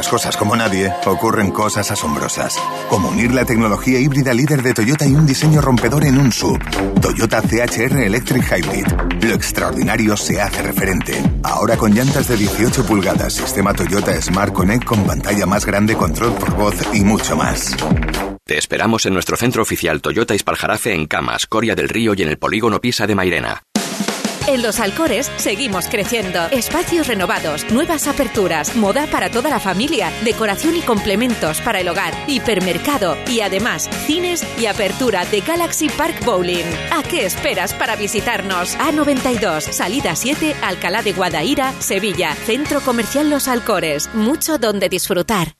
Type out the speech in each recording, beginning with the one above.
las cosas como nadie, ocurren cosas asombrosas. Como unir la tecnología híbrida líder de Toyota y un diseño rompedor en un sub. Toyota CHR Electric Hybrid. Lo extraordinario se hace referente. Ahora con llantas de 18 pulgadas, sistema Toyota Smart Connect con pantalla más grande, control por voz y mucho más. Te esperamos en nuestro centro oficial Toyota Ispaljarafe en Camas, Coria del Río y en el polígono Pisa de Mairena. En Los Alcores seguimos creciendo. Espacios renovados, nuevas aperturas, moda para toda la familia, decoración y complementos para el hogar, hipermercado y además cines y apertura de Galaxy Park Bowling. ¿A qué esperas para visitarnos? A92, salida 7, Alcalá de Guadaira, Sevilla, Centro Comercial Los Alcores. Mucho donde disfrutar.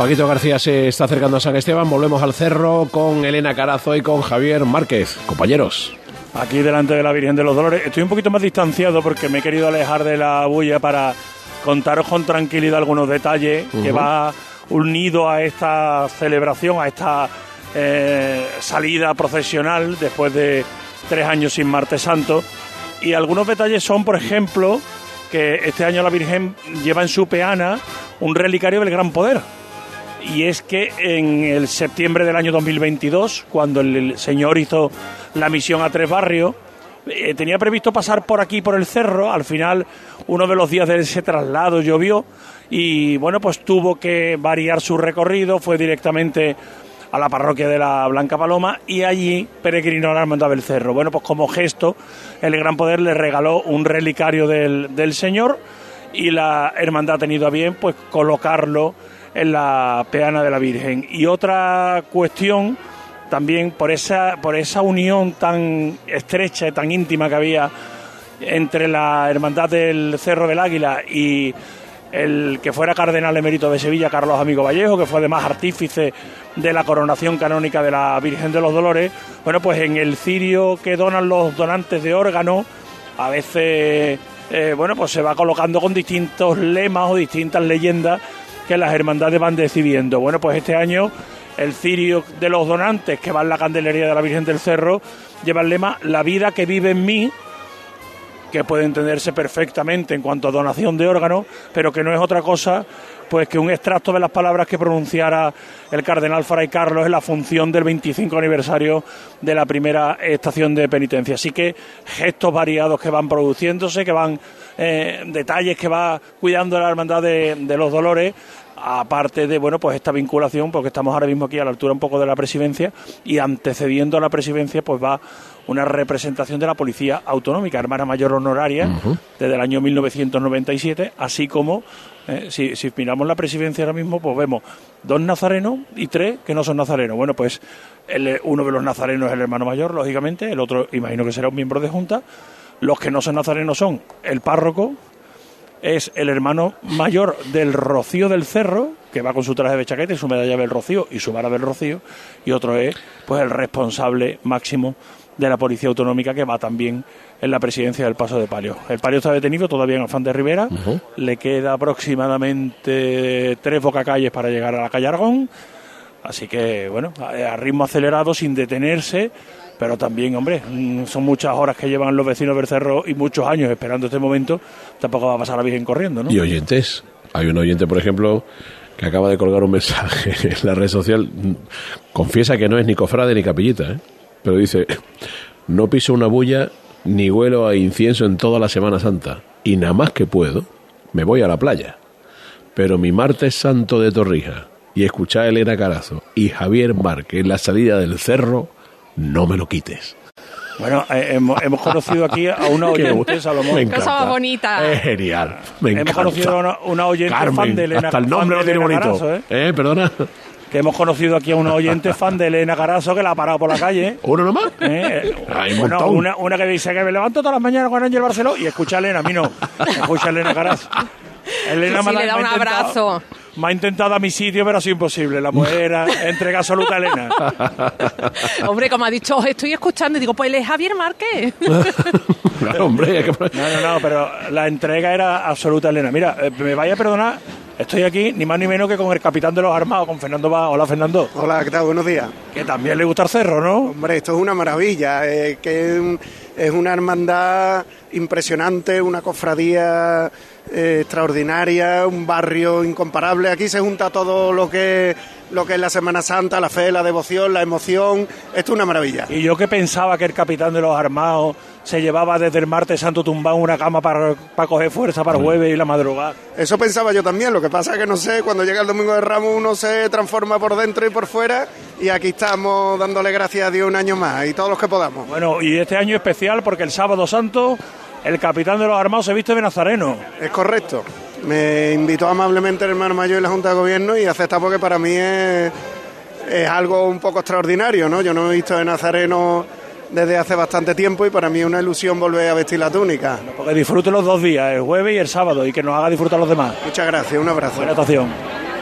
Paquito García se está acercando a San Esteban. Volvemos al cerro con Elena Carazo y con Javier Márquez. Compañeros. Aquí delante de la Virgen de los Dolores. Estoy un poquito más distanciado porque me he querido alejar de la bulla para contaros con tranquilidad algunos detalles que va unido a esta celebración, a esta eh, salida procesional después de tres años sin Martes Santo. Y algunos detalles son, por ejemplo, que este año la Virgen lleva en su peana un relicario del Gran Poder. Y es que en el septiembre del año 2022, cuando el, señor hizo la misión a Tres Barrios, eh, tenía previsto pasar por aquí, por el cerro. Al final, uno de los días de ese traslado llovió y, bueno, pues tuvo que variar su recorrido. Fue directamente a la parroquia de la Blanca Paloma y allí peregrinó la Hermandad del Cerro. Bueno, pues como gesto, el Gran Poder le regaló un relicario del, del Señor y la Hermandad ha tenido a bien pues colocarlo en la peana de la Virgen. Y otra cuestión también por esa, por esa unión tan estrecha y tan íntima que había entre la Hermandad del Cerro del Águila y el que fuera cardenal emérito de Sevilla, Carlos Amigo Vallejo, que fue además artífice de la coronación canónica de la Virgen de los Dolores, bueno, pues en el cirio que donan los donantes de órgano, a veces, eh, bueno, pues se va colocando con distintos lemas o distintas leyendas que las hermandades van decidiendo. Bueno, pues este año el cirio de los donantes que va en la candelería de la Virgen del Cerro lleva el lema La vida que vive en mí, que puede entenderse perfectamente en cuanto a donación de órganos, pero que no es otra cosa pues que un extracto de las palabras que pronunciara el cardenal Fray Carlos en la función del 25 aniversario de la primera estación de penitencia. Así que gestos variados que van produciéndose, que van eh, detalles que va cuidando la hermandad de, de los dolores aparte de bueno pues esta vinculación porque estamos ahora mismo aquí a la altura un poco de la presidencia y antecediendo a la presidencia pues va una representación de la policía autonómica hermana mayor honoraria desde el año 1997 así como eh, si, si miramos la presidencia ahora mismo pues vemos dos nazarenos y tres que no son nazarenos. Bueno pues el- uno de los nazarenos es el hermano mayor lógicamente el otro imagino que será un miembro de junta. Los que no son nazarenos son el párroco es el hermano mayor del Rocío del Cerro, que va con su traje de chaqueta y su medalla del Rocío y su vara del Rocío, y otro es pues el responsable máximo de la Policía Autonómica que va también en la presidencia del Paso de Palio. El Palio está detenido todavía en Afán de Rivera, le queda aproximadamente tres bocacalles para llegar a la calle Argón, así que bueno, a, a ritmo acelerado, sin detenerse, pero también, hombre, mm, son muchas horas que llevan los vecinos del cerro y muchos años esperando este momento, tampoco va a pasar la Virgen corriendo, ¿no? Y oyentes. Hay un oyente, por ejemplo, que acaba de colgar un mensaje en la red social. Confiesa que no es ni cofrade ni capillita, ¿eh? pero dice: No piso una bulla ni huelo a incienso en toda la Semana Santa. Y nada más que puedo, me voy a la playa. Pero mi martes santo de Torrija y escuchar a Elena Carazo y Javier Márquez en la salida del cerro, no me lo quites. Bueno, eh, hemos, hemos conocido aquí a una oyente. Salomón. Me Cosa encanta. más bonita. Es genial. Me Hemos encanta. conocido a una, una oyente Carmen, fan de Elena hasta el nombre lo tiene bonito. Carazo, ¿eh? ¿Eh? Perdona. Que hemos conocido aquí a una oyente fan de Elena Carazo que la ha parado por la calle. ¿Uno nomás? ¿eh? Hay un Bueno, una, una que dice que me levanto todas las mañanas con Ángel Barceló y escucha a Elena, a mí no. Escucha a Elena Carazo. Elena Sí, me le da un intentado- abrazo. Me ha intentado a mi sitio, pero ha sido imposible. La mujer era entrega absoluta a Elena. Hombre, como ha dicho, os estoy escuchando y digo, pues él es Javier Márquez. Claro, hombre. que- No, no, no, pero la entrega era absoluta, Elena. Mira, eh, me vaya a perdonar, estoy aquí ni más ni menos que con el capitán de los armados, con Fernando Va. Hola, Fernando. Hola, ¿qué tal? Buenos días. Que también le gusta el cerro, ¿no? Hombre, esto es una maravilla, eh, que es un- es una hermandad impresionante, una cofradía eh, extraordinaria, un barrio incomparable. Aquí se junta todo lo que, lo que es la Semana Santa, la fe, la devoción, la emoción. Esto es una maravilla. Y yo que pensaba que el capitán de los armados se llevaba desde el martes santo tumbado una cama para, para coger fuerza para el jueves y la madrugada. Eso pensaba yo también, lo que pasa es que no sé, cuando llega el domingo de Ramos uno se transforma por dentro y por fuera y aquí estamos dándole gracias a Dios un año más y todos los que podamos. Bueno, y este año especial porque el sábado santo el capitán de los armados se viste de nazareno. Es correcto. Me invitó amablemente el hermano mayor y la Junta de Gobierno y acepta porque para mí es, es algo un poco extraordinario, ¿no? Yo no me he visto de nazareno desde hace bastante tiempo y para mí es una ilusión volver a vestir la túnica. Porque disfrute los dos días, el jueves y el sábado, y que nos haga disfrutar los demás. Muchas gracias, un abrazo. Buena actuación.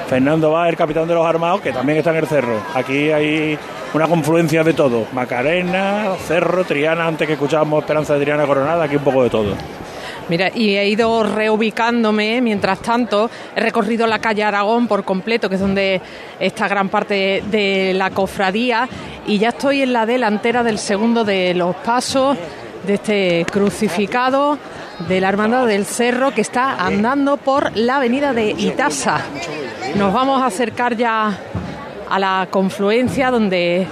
Fernando va, el capitán de los armados, que también está en el cerro. Aquí hay una confluencia de todo. Macarena, cerro, Triana, antes que escuchábamos Esperanza de Triana Coronada, aquí un poco de todo. Mira, y he ido reubicándome, mientras tanto, he recorrido la calle Aragón por completo, que es donde está gran parte de la cofradía, y ya estoy en la delantera del segundo de los pasos de este crucificado de la Hermandad del Cerro que está andando por la avenida de Itasa. Nos vamos a acercar ya a la confluencia donde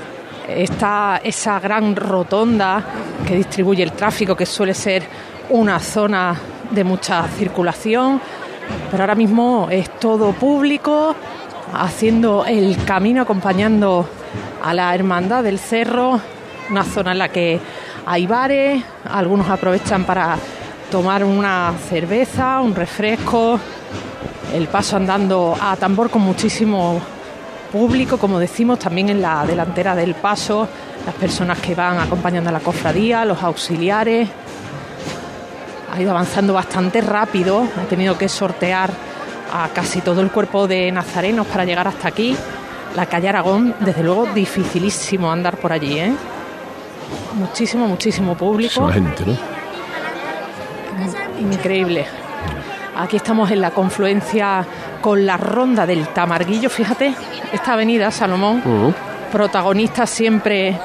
está esa gran rotonda que distribuye el tráfico, que suele ser una zona de mucha circulación, pero ahora mismo es todo público, haciendo el camino, acompañando a la Hermandad del Cerro, una zona en la que hay bares, algunos aprovechan para tomar una cerveza, un refresco, el paso andando a tambor con muchísimo público, como decimos, también en la delantera del paso, las personas que van acompañando a la cofradía, los auxiliares. Ha ido avanzando bastante rápido, he tenido que sortear a casi todo el cuerpo de nazarenos para llegar hasta aquí. La calle Aragón, desde luego, dificilísimo andar por allí, ¿eh? Muchísimo, muchísimo público. gente, ¿no? Increíble. Aquí estamos en la confluencia con la ronda del Tamarguillo, fíjate, esta avenida Salomón, protagonista siempre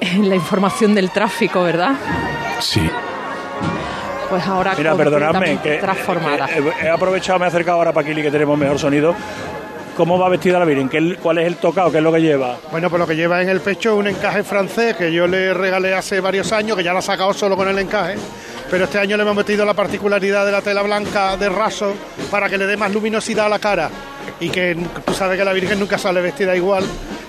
en la información del tráfico, ¿verdad? Sí. Pues ahora Mira, perdonadme, que, transformada. que he he aprovechado, me he acercado ahora para Kili, que tenemos mejor sonido. ¿Cómo va vestida la Virgen? ¿Qué es- ¿Cuál es el tocado? ¿Qué es lo que lleva? Bueno, pues lo que lleva en el pecho es un encaje francés que yo le regalé hace varios años, que ya lo ha sacado solo con el encaje. Pero este año le hemos metido la particularidad de la tela blanca de raso para que le dé más luminosidad a la cara. Y que tú sabes que la Virgen nunca sale vestida igual.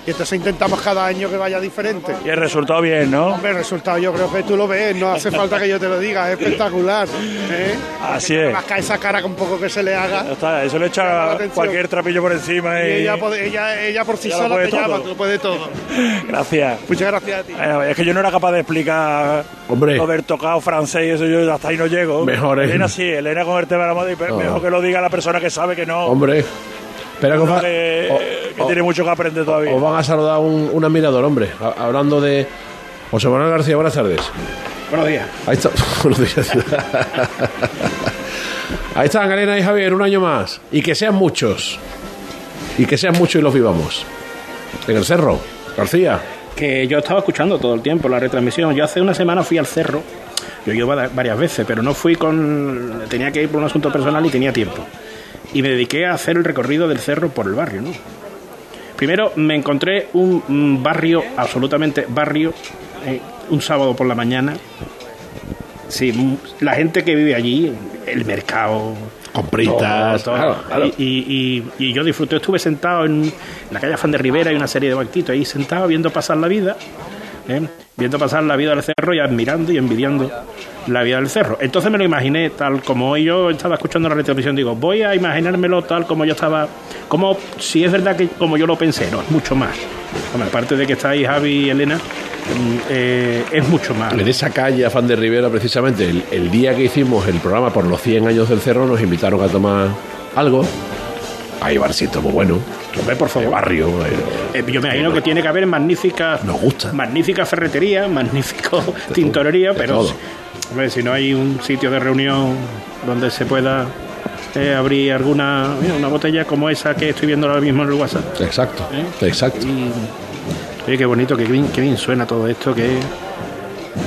Y entonces intentamos cada año que vaya diferente. Y el resultado bien, ¿no? Hombre, el resultado yo creo que tú lo ves, no hace falta que yo te lo diga, es espectacular. ¿eh? Así es. Más que esa cara con poco que se le haga. Ya está, eso le echa cualquier trapillo por encima Y y... ella, ella, ella por sí sola te llama, todo. lo puede todo. Gracias. Muchas gracias a ti. Bueno, es que yo no era capaz de explicar Hombre. del tocado francés y eso, yo hasta ahí no llego. Mejor es- Elena sí, Elena con el tema de la moda, y No. mejor que lo diga la persona que sabe que no. Hombre. Espera que, va- que, o- que o- tiene mucho que aprender todavía. os van a saludar un, un admirador, hombre. A- hablando de José Manuel García, buenas tardes. Buenos días. Ahí está. Buenos días. Ahí están, Elena y Javier, un año más. Y que sean muchos. Y que sean muchos y los vivamos. En el cerro. García. Que yo estaba escuchando todo el tiempo la retransmisión. Yo hace una semana fui al cerro. Yo he ido va- varias veces, pero no fui con. Tenía que ir por un asunto personal y tenía tiempo. Y me dediqué a hacer el recorrido del cerro por el barrio, ¿no? Primero me encontré un, barrio, absolutamente barrio, eh, un sábado por la mañana. Sí, la gente que vive allí, el mercado. Compritas, todo, todo. claro, claro. Y, y- y- y yo disfruté, estuve sentado en la calle Fan de Rivera y una serie de banquitos ahí sentado viendo pasar la vida, ¿eh? viendo pasar la vida del cerro y admirando y envidiando la vida del cerro. Entonces me lo imaginé tal como yo estaba escuchando la retransmisión, digo, voy a imaginármelo tal como yo estaba, como si es verdad que como yo lo pensé, no, es mucho más. Aparte de que está ahí Javi y Elena, mm, eh, es mucho más. En esa calle, Afán de Rivera, precisamente, el, día que hicimos el programa por los 100 años del cerro, nos invitaron a tomar algo. Hay barcito muy bueno. Hombre, por favor. barrio. Eh, yo me imagino que tiene que haber magnífica, Nos gusta. magnífica ferretería, magnífico tintorería, pero si, hombre, si no hay un sitio de reunión donde se pueda eh, abrir alguna mira, una botella como esa que estoy viendo ahora mismo en el WhatsApp. Exacto, ¿Eh? exacto. Y, oye, qué bonito, qué bien, qué bien suena todo esto, que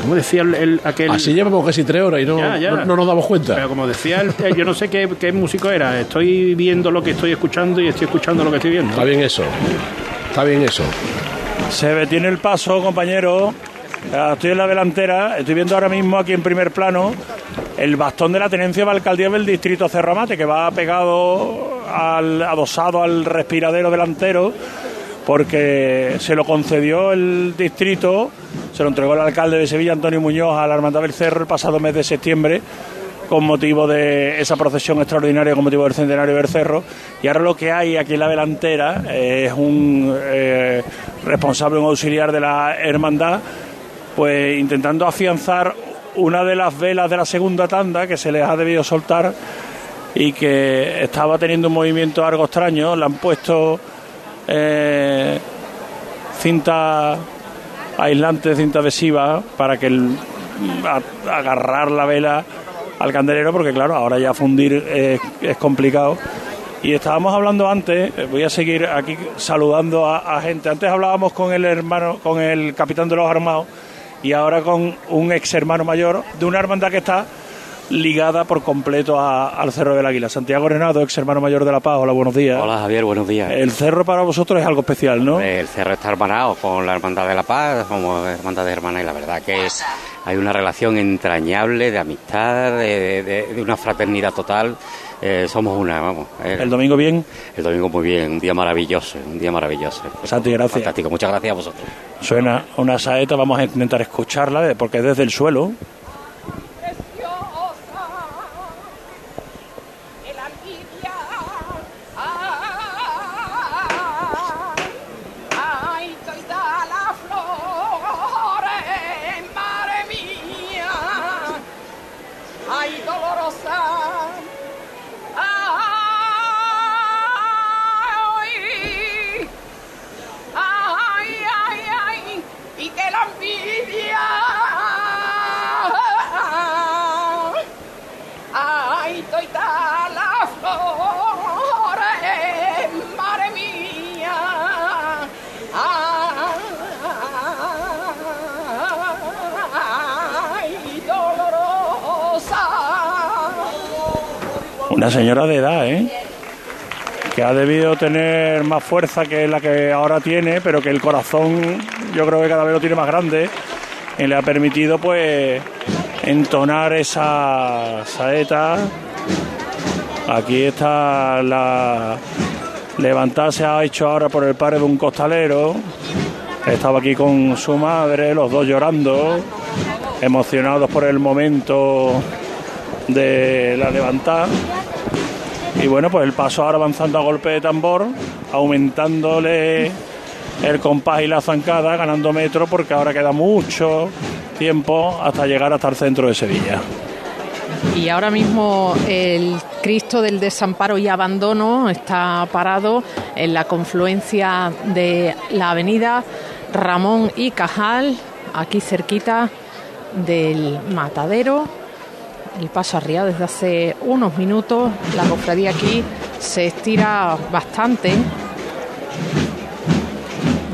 como decía el, el- aquel Así llevamos casi tres horas y no, Ya, ya. no, no nos damos cuenta. Pero como decía, el- el- yo no sé qué, qué músico era. Estoy viendo lo que estoy escuchando y estoy escuchando lo que estoy viendo. Está bien eso. Está bien eso. Se detiene el paso, compañero. Estoy en la delantera. Estoy viendo ahora mismo aquí en primer plano el bastón de la tenencia de alcaldía del distrito Cerramate, que va pegado al, adosado al respiradero delantero, porque se lo concedió el distrito, se lo entregó el alcalde de Sevilla, Antonio Muñoz, a la Hermandad del Cerro el pasado mes de septiembre con motivo de esa procesión extraordinaria con motivo del centenario del cerro. Y ahora lo que hay aquí en la delantera es un eh, responsable un auxiliar de la hermandad pues intentando afianzar una de las velas de la segunda tanda que se les ha debido soltar y que estaba teniendo un movimiento algo extraño. Le han puesto eh, cinta aislante, cinta adhesiva para que el, agarrar la vela al candelero, porque claro, ahora ya fundir es, complicado. Y estábamos hablando antes, eh, voy a seguir aquí saludando a gente. Antes hablábamos con el hermano, con el capitán de los armados y ahora con un ex hermano mayor de una hermandad que está ligada por completo a- al Cerro del Águila. Santiago Renado, ex hermano mayor de La Paz. Hola, buenos días. Hola Javier, buenos días. El cerro para vosotros es algo especial, ¿no? El cerro está hermanado con la Hermandad de la Paz, como Hermandad de Hermanas, y la verdad que hay una relación entrañable de amistad, de, de- de una fraternidad total. Eh, somos una, vamos. Eh, El domingo bien. El domingo muy bien, un día maravilloso, un día maravilloso. Santi, gracias. Fantástico, muchas gracias a vosotros. Suena una saeta, vamos a intentar escucharla, porque es desde el suelo. Una señora de edad, ¿eh? Que ha debido tener más fuerza que la que ahora tiene, pero que el corazón yo creo que cada vez lo tiene más grande y le ha permitido pues entonar esa saeta. Aquí está la levantada se ha hecho ahora por el padre de un costalero. Estaba aquí con su madre, los dos llorando, emocionados por el momento de la levantada. Y bueno, pues el paso ahora avanzando a golpe de tambor, aumentándole el compás y la zancada, ganando metro, porque ahora queda mucho tiempo hasta llegar hasta el centro de Sevilla. Y ahora mismo el Cristo del Desamparo y Abandono está parado en la confluencia de la avenida Ramón y Cajal, aquí cerquita del Matadero. El paso arriba desde hace unos minutos. La cofradía aquí se estira bastante.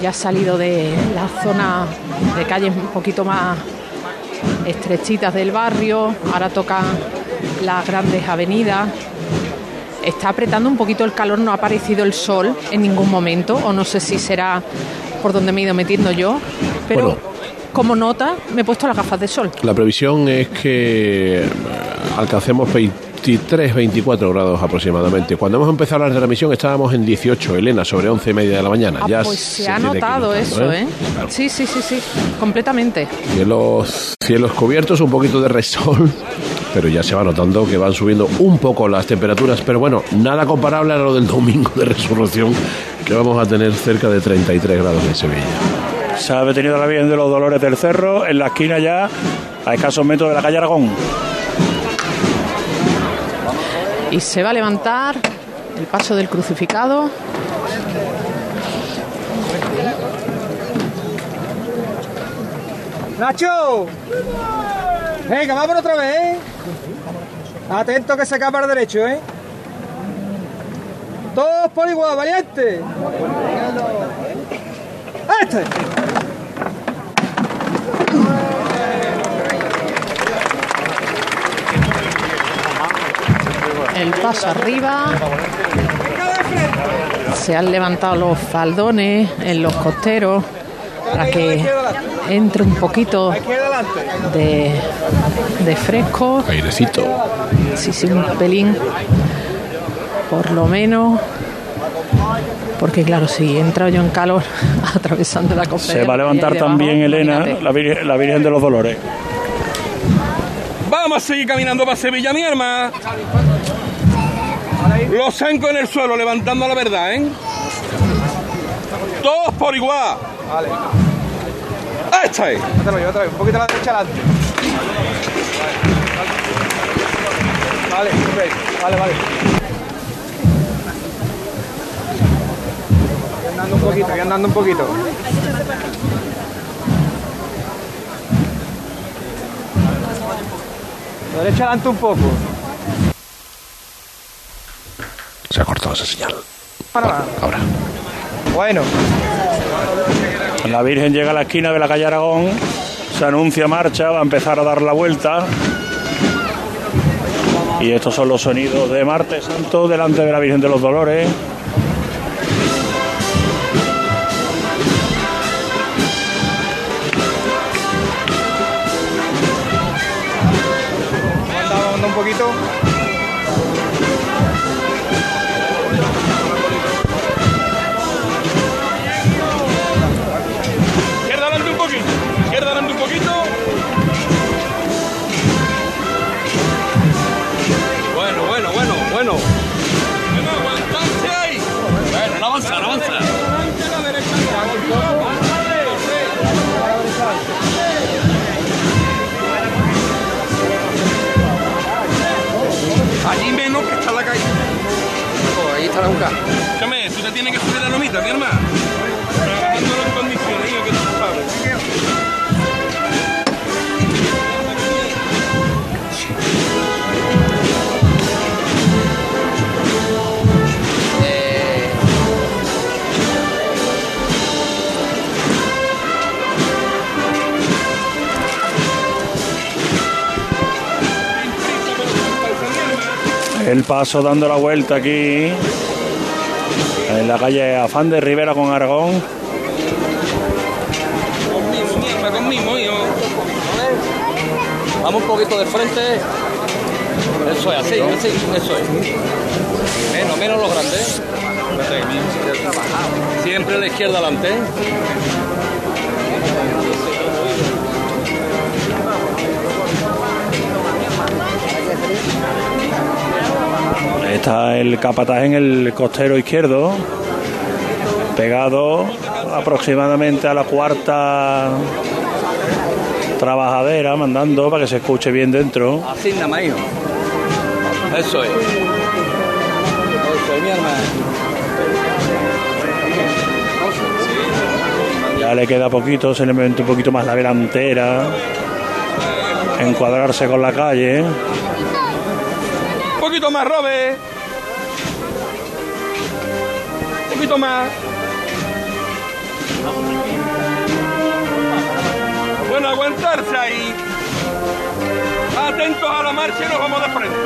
Ya ha salido de la zona de calles un poquito más estrechitas del barrio, ahora tocan las grandes avenidas. Está apretando un poquito el calor, no ha aparecido el sol en ningún momento, o no sé si será por donde me he ido metiendo yo, pero. Como nota me he puesto las gafas de sol. La previsión es que eh, alcancemos vei- 23, 24 grados aproximadamente. Cuando hemos empezado a hablar de la misión estábamos en 18, Elena, sobre 11 y media de la mañana. Ah, ya pues se, ha notado eso, ¿eh? Sí, sí, sí, sí, completamente. Cielos, cielos cubiertos, un poquito de resol, pero ya se va notando que van subiendo un poco las temperaturas. Pero bueno, nada comparable a lo del domingo de resurrección, que vamos a tener cerca de 33 grados en Sevilla. Se ha detenido la Virgen de los Dolores del Cerro en la esquina ya, a escasos metros de la calle Aragón. Y se va a levantar el paso del crucificado. ¡Nacho! Venga, vámonos otra vez, ¿eh? Atento que se acaba al derecho, ¿eh? Todos por igual, valiente. ¡Este! El paso arriba. Se han levantado los faldones en los costeros para que entre un poquito de, de fresco. Airecito. Sí, sí, un pelín. Por lo menos. Porque claro, si entra yo en calor atravesando la cofradía. Se va a levantar debajo, también Elena, la Virgen, la Virgen de los Dolores. Vamos a seguir caminando para Sevilla, mi hermana. Los cinco en el suelo, levantando la verdad, ¿eh? Todos por igual. Vale. ¡Esta es! Otra vez, otra vez, un poquito a la derecha adelante. Vale, ok, vale, vale. Andando un poquito, voy andando un poquito. Derecha adelante un poco. Se ha cortado esa señal. Para Ahora. Bueno, La Virgen llega a la esquina de la calle Aragón, se anuncia marcha, va a empezar a dar la vuelta. Y estos son los sonidos de Martes Santo delante de la Virgen de los Dolores. Escúchame, tú te tienes que subir la lomita, mi hermano. El paso dando la vuelta aquí en la calle Afán de Rivera con Aragón. Vamos un poquito de frente. Eso es, así, así, eso es. Menos, menos los grandes. Siempre la izquierda adelante. Está el capataz en el costero izquierdo, pegado aproximadamente a la cuarta trabajadera, mandando para que se escuche bien dentro. Así nada más, hijo. Eso es. Eso es, mi hermano. Ya le queda poquito, se le mete un poquito más la delantera, encuadrarse con la calle. Un poquito más, Robert. Poquito más. Bueno, aguantarse ahí. Atentos a la marcha y nos vamos de frente.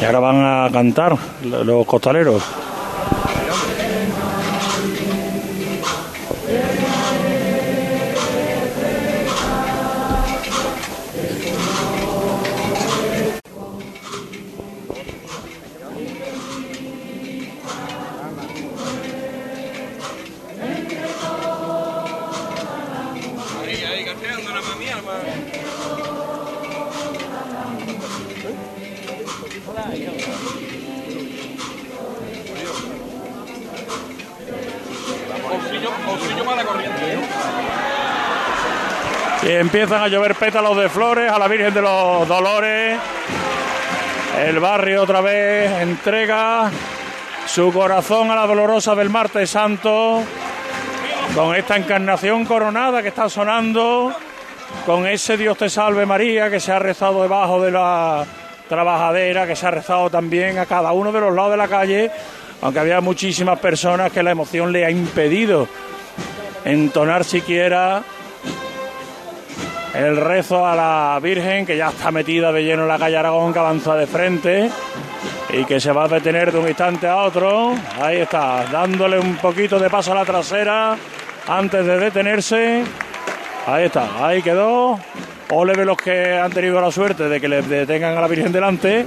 Y ahora van a cantar lo- los costaleros. A llover pétalos de flores a la Virgen de los Dolores. El barrio otra vez entrega su corazón a la dolorosa del martes santo con esta encarnación coronada que está sonando, con ese Dios te salve María que se ha rezado debajo de la trabajadera, que se ha rezado también a cada uno de los lados de la calle, aunque había muchísimas personas que la emoción le ha impedido entonar siquiera el rezo a la Virgen, que ya está metida de lleno en la calle Aragón, que avanza de frente y que se va a detener de un instante a otro. Ahí está, dándole un poquito de paso a la trasera antes de detenerse. Ahí está, ahí quedó. Ole de los que han tenido la suerte de que le detengan a la Virgen delante.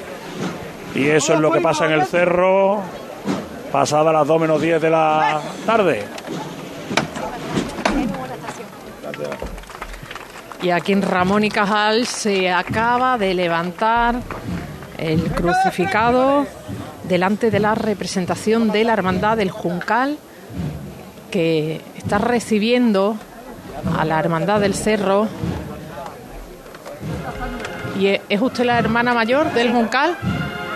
Y eso es lo que pasa en el cerro, pasada las 2 menos 10 de la tarde. Y aquí en Ramón y Cajal se acaba de levantar el crucificado delante de la representación de la Hermandad del Juncal, que está recibiendo a la Hermandad del Cerro. ¿Y es usted la hermana mayor del Juncal?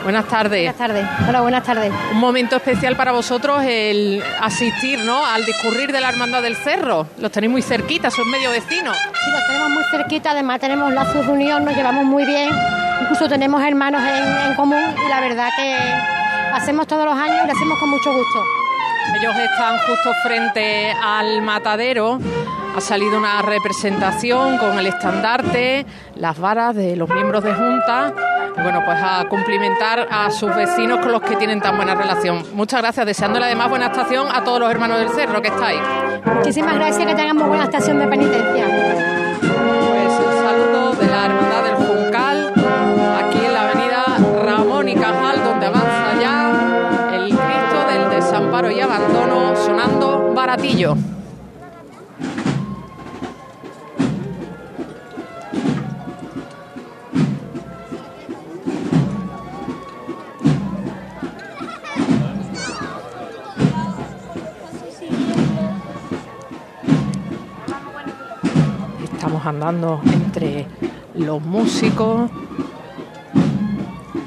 Buenas tardes. Buenas tardes. Hola, buenas tardes. Un momento especial para vosotros el asistir ¿no? al discurrir de la Hermandad del Cerro. Los tenéis muy cerquita, son medio vecinos. Sí, los tenemos muy cerquita, además tenemos lazos de unión, nos llevamos muy bien, incluso tenemos hermanos en, en común y la verdad que hacemos todos los años y lo hacemos con mucho gusto. Ellos están justo frente al matadero. Ha salido una representación con el estandarte, las varas de los miembros de Junta. Bueno, pues a cumplimentar a sus vecinos con los que tienen tan buena relación. Muchas gracias, deseándole además buena estación a todos los hermanos del cerro que estáis. Muchísimas gracias, que tengan muy buena estación de penitencia. Pues el saludo de la Hermandad del Juncal, aquí en la avenida Ramón y Cajal, donde avanza ya el Cristo del Desamparo y Abandono, sonando baratillo. Andando entre los músicos.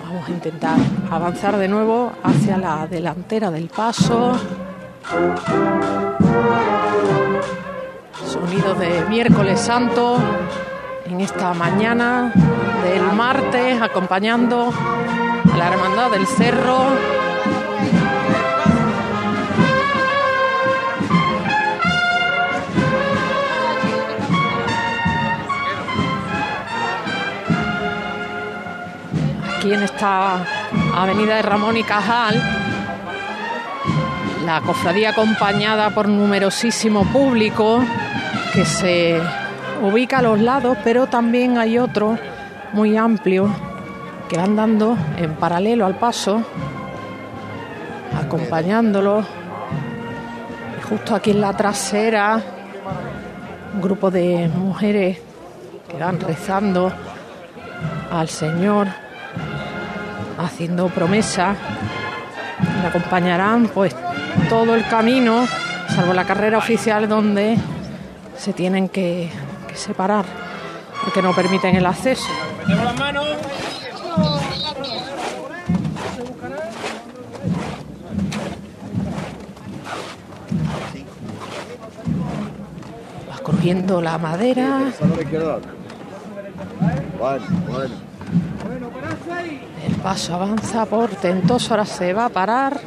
Vamos a intentar avanzar de nuevo hacia la delantera del paso. Sonido de miércoles santo en esta mañana del martes acompañando a la hermandad del cerro. Aquí en esta avenida de Ramón y Cajal, la cofradía acompañada por numerosísimo público que se ubica a los lados, pero también hay otro muy amplio que van dando en paralelo al paso, acompañándolo. Y justo aquí en la trasera, un grupo de mujeres que van rezando al Señor haciendo promesa. Le acompañarán pues todo el camino, salvo la carrera oficial donde se tienen que, que separar porque no permiten el acceso. Metemos las manos. Va corriendo la madera. El paso avanza portentoso, ahora se va a parar.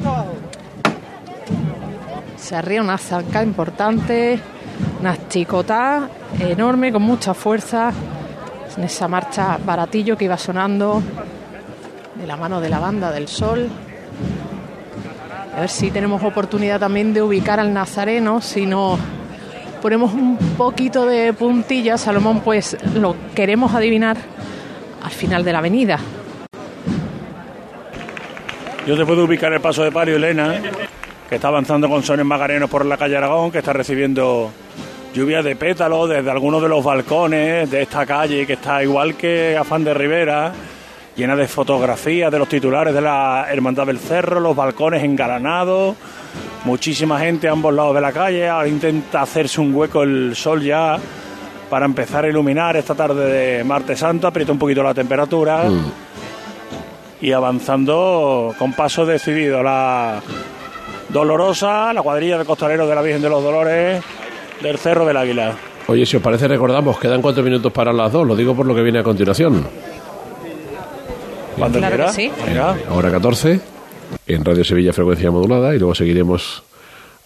Se arría una zanca importante, una chicota enorme con mucha fuerza en esa marcha baratillo que iba sonando de la mano de la banda del sol. A ver si tenemos oportunidad también de ubicar al Nazareno, si no ponemos un poquito de puntilla, Salomón, pues lo queremos adivinar al final de la avenida. Yo te puedo ubicar el paso de palio, Elena, que está avanzando con sones magarenos por la calle Aragón, que está recibiendo lluvia de pétalos desde algunos de los balcones de esta calle, que está igual que Afán de Rivera, llena de fotografías de los titulares de la Hermandad del Cerro, los balcones engalanados, muchísima gente a ambos lados de la calle, ahora intenta hacerse un hueco el sol ya para empezar a iluminar esta tarde de martes santo, aprieta un poquito la temperatura y avanzando con paso decidido la dolorosa, la cuadrilla de costaleros de la Virgen de los Dolores del Cerro del Águila. Oye, si os parece, recordamos, quedan cuatro minutos para las dos, lo digo por lo que viene a continuación. Cuando Claro sí. venga. Ahora 14, en Radio Sevilla frecuencia modulada y luego seguiremos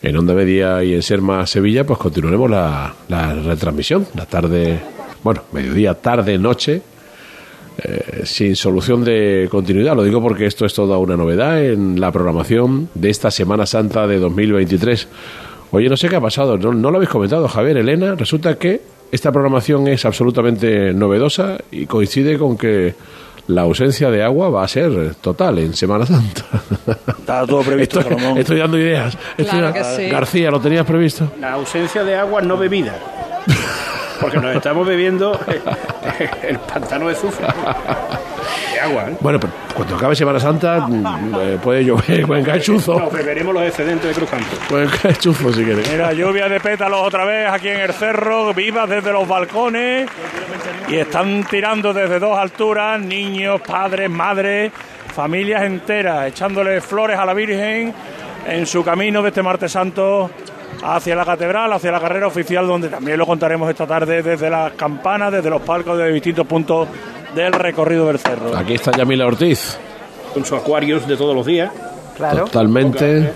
en Onda Media y en Serma Sevilla, pues continuaremos la, la retransmisión, la tarde, bueno, mediodía, tarde, noche, eh, sin solución de continuidad. Lo digo porque esto es toda una novedad en la programación de esta Semana Santa de 2023. Oye, no sé qué ha pasado, no, no lo habéis comentado, Javier, Elena. Resulta que esta programación es absolutamente novedosa y coincide con que la ausencia de agua va a ser total en Semana Santa. Está todo previsto, Estoy, Salomón. estoy dando ideas. Estoy Claro da- que sí. García, ¿lo tenías previsto? La ausencia de agua no bebida. Porque nos estamos bebiendo el pantano de azufre. De agua, ¿eh? Bueno, pero cuando acabe Semana Santa mm, eh, puede llover, buen cachuzo. Nos beberemos los excedentes de Cruz Campo. Buen cachuzo si quieres. Mira, lluvia de pétalos otra vez aquí en el cerro, vivas desde los balcones y están tirando desde dos alturas niños, padres, madres, familias enteras, echándole flores a la Virgen en su camino de este martes santo hacia la catedral, hacia la carrera oficial, donde también lo contaremos esta tarde desde las campanas, desde los palcos de distintos puntos del recorrido del cerro. Aquí está Yamila Ortiz. Con su Aquarius de todos los días. Totalmente.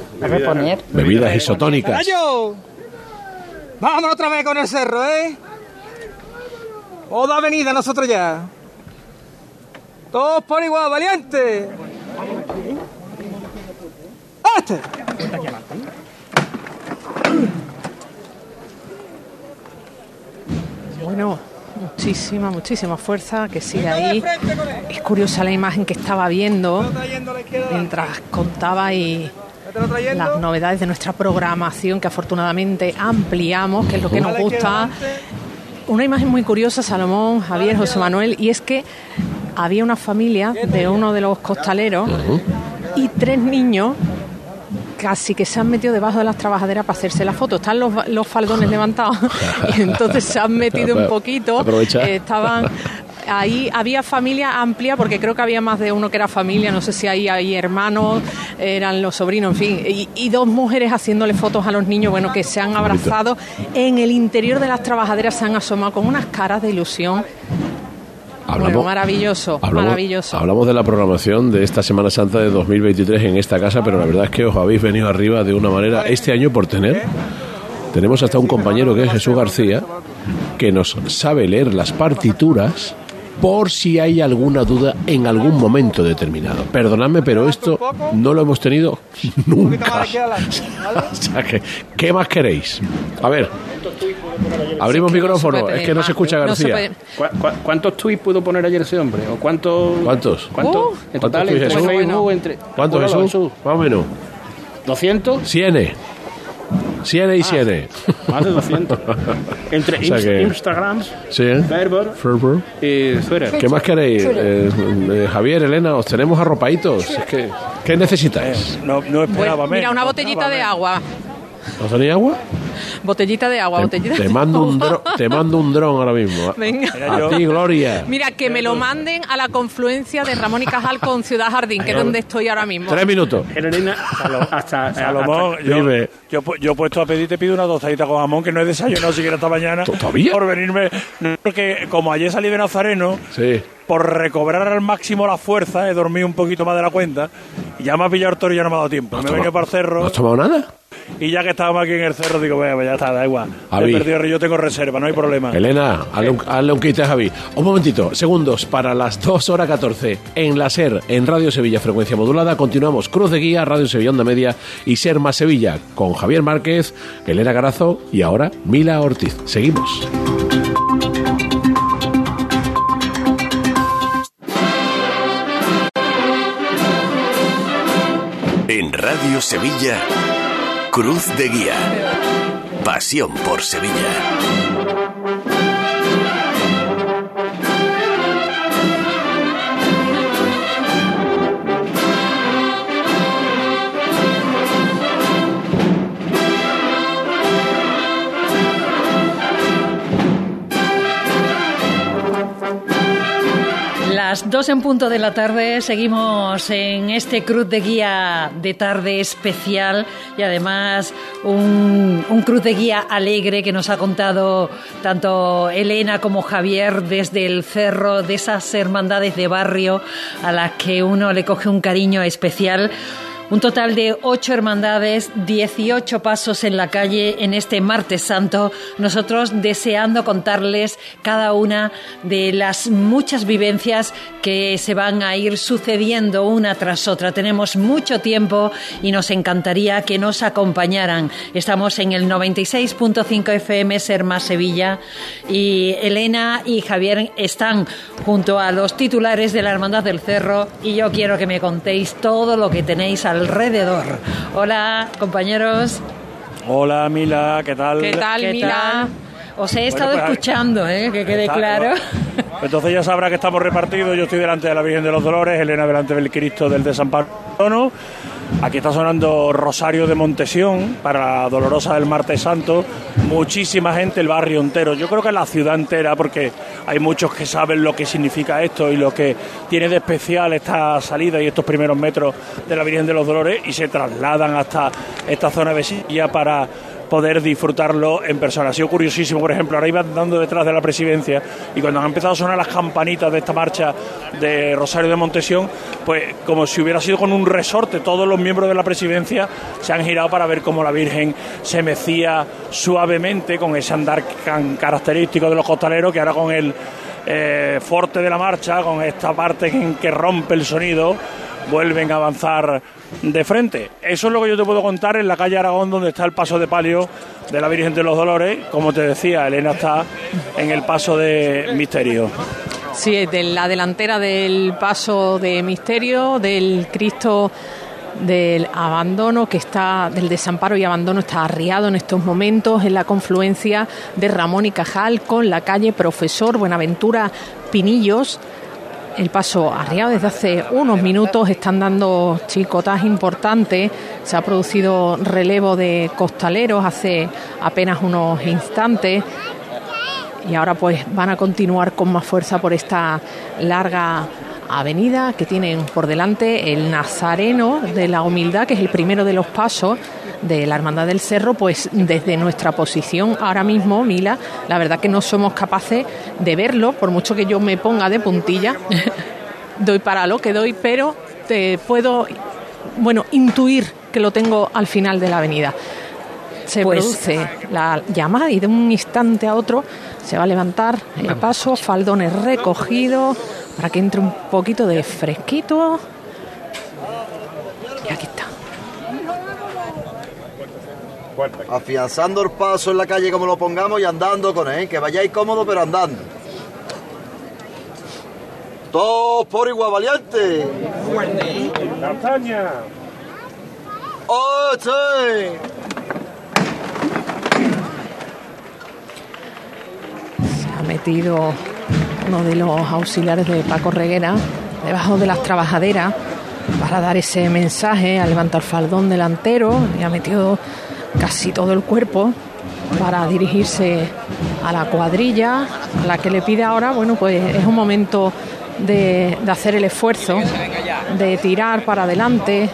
Bebidas isotónicas. Vámonos otra vez con el cerro, ¿eh? Oda avenida nosotros ya. Todos por igual, valiente. ¡Este! Bueno, muchísima, muchísima fuerza que sigue ahí. Es curiosa la imagen que estaba viendo mientras contaba y las novedades de nuestra programación que afortunadamente ampliamos, que es lo que nos gusta. Una imagen muy curiosa, Salomón, Javier, José Manuel, y es que había una familia de uno de los costaleros y tres niños casi que se han metido debajo de las trabajaderas para hacerse la foto. Están los, los faldones levantados y entonces se han metido un poquito. Aprovecha. Eh, estaban ahí había familia amplia porque creo que había más de uno que era familia. No sé si ahí hay hermanos, eran los sobrinos, en fin. Y, y dos mujeres haciéndole fotos a los niños, bueno, que se han abrazado en el interior de las trabajaderas, se han asomado con unas caras de ilusión. Bueno, maravilloso, hablamos- maravilloso. Hablamos de la programación de esta Semana Santa de 2023 en esta casa, pero la verdad es que os habéis venido arriba de una manera este año por tener. Tenemos hasta un compañero que es Jesús García, que nos sabe leer las partituras por si hay alguna duda en algún momento determinado. Perdonadme, pero esto no lo hemos tenido nunca. O sea que, ¿qué más queréis? A ver, abrimos micrófono, es que no se escucha García. ¿Cu- cu- cuántos tuits pudo poner ayer ese hombre? ¿O cuántos? ¿Cuántos? ¿Cuántos? Uh. en ¿Cuántos total, tuits, entre Jesús? Facebook, entre... ¿Cuántos Jesús? Más o menos. ¿200? Siene. Siene y siene. Más de 200. Entre O sea Inst- que- Instagrams, Sí. Ferber Ferber. y Twitter. ¿Qué más queréis? Eh, eh, Javier, Elena, os tenemos arropaditos. Es que, ¿Qué necesitáis? No, no Bueno, mira, una botellita de agua. ¿No tenéis agua? Botellita de agua, botellita Te de mando un, agua. dro- te mando un dron ahora mismo. Venga. A ti, Gloria. Mira, que me lo manden a la confluencia de Ramón y Cajal con Ciudad Jardín, que es donde estoy ahora mismo. Tres minutos. Hasta, Salomón, yo, Dime. yo, yo he puesto a pedir, te pido una tostadita con jamón que no he desayunado siquiera esta mañana. ¿Todavía? Por venirme. Porque como ayer salí de Nazareno, Sí. por recobrar al máximo la fuerza, he dormido un poquito más de la cuenta. Y ya me ha pillado el toro y ya no me ha dado tiempo. Me he venido para el cerro. ¿No has tomado nada? Y ya que estábamos aquí en el cerro, digo, bueno, pues ya está, da igual. Javi. He perdido, yo tengo reserva, no hay problema. Elena, hazle un, hazle un quite a Javi. Un momentito, segundos para las 2 horas 14. En la SER, en Radio Sevilla, frecuencia modulada, continuamos Cruz de Guía, Radio Sevilla Onda Media y Ser Más Sevilla con Javier Márquez, Elena Garazo y ahora Mila Ortiz. Seguimos. En Radio Sevilla, Cruz de Guía. Pasión por Sevilla. Dos en punto de la tarde seguimos en este cruz de guía de tarde especial y además un, un cruz de guía alegre que nos ha contado tanto Elena como Javier desde el cerro de esas hermandades de barrio a las que uno le coge un cariño especial. Un total de ocho hermandades, 18 pasos en la calle en este martes santo. Nosotros deseando contarles cada una de las muchas vivencias que se van a ir sucediendo una tras otra. Tenemos mucho tiempo y nos encantaría que nos acompañaran. Estamos en el 96.5 FM Ser Más Sevilla y Elena y Javier están junto a los titulares de la Hermandad del Cerro y yo quiero que me contéis todo lo que tenéis alrededor. Hola, compañeros. Hola, Mila, ¿qué tal? ¿Qué tal, Mila? Os he estado Bueno, pues, escuchando, ¿eh? que quede Está- claro. Entonces ya sabrá que estamos repartidos. Yo estoy delante de la Virgen de los Dolores, Elena delante del Cristo del Desamparo. Aquí está sonando Rosario de Montesión para Dolorosa del Martes Santo. Muchísima gente, el barrio entero. Yo creo que la ciudad entera, porque hay muchos que saben lo que significa esto y lo que tiene de especial esta salida y estos primeros metros de la Virgen de los Dolores y se trasladan hasta esta zona de Sevilla para poder disfrutarlo en persona. Ha sido curiosísimo, por ejemplo, ahora iba andando detrás de la presidencia y cuando han empezado a sonar las campanitas de esta marcha de Rosario de Montesión, pues como si hubiera sido con un resorte, todos los miembros de la presidencia se han girado para ver cómo la Virgen se mecía suavemente con ese andar can- característico de los costaleros que ahora con el eh, forte de la marcha, con esta parte en que rompe el sonido, vuelven a avanzar de frente. Eso es lo que yo te puedo contar en la calle Aragón, donde está el paso de palio de la Virgen de los Dolores. Como te decía, Elena está en el paso de Misterio. Sí, de la delantera del paso de misterio, del Cristo del abandono que está, del desamparo y abandono está arriado en estos momentos en la confluencia de Ramón y Cajal con la calle Profesor Buenaventura Pinillos. El paso arriado desde hace unos minutos están dando chicotas importantes. Se ha producido relevo de costaleros hace apenas unos instantes y ahora pues van a continuar con más fuerza por esta larga avenida que tienen por delante el Nazareno de la Humildad, que es el primero de los pasos de la Hermandad del Cerro, pues desde nuestra posición ahora mismo, Mila, la verdad que no somos capaces de verlo, por mucho que yo me ponga de puntilla, doy para lo que doy, pero te puedo, bueno, intuir que lo tengo al final de la avenida se Pues- produce la llamada y de un instante a otro se va a levantar el paso, faldones recogidos para que entre un poquito de fresquito. Y aquí está. Afianzando el paso en la calle como lo pongamos y andando con él, que vayáis cómodo pero andando. Todos por igual, valiente. Castaña. ¡Oh, sí! Se ha metido uno de los auxiliares de Paco Reguera debajo de las trabajaderas para dar ese mensaje, ha levantado el faldón delantero y ha metido casi todo el cuerpo para dirigirse a la cuadrilla, a la que le pide ahora, bueno, pues es un momento de, de hacer el esfuerzo, de tirar para adelante.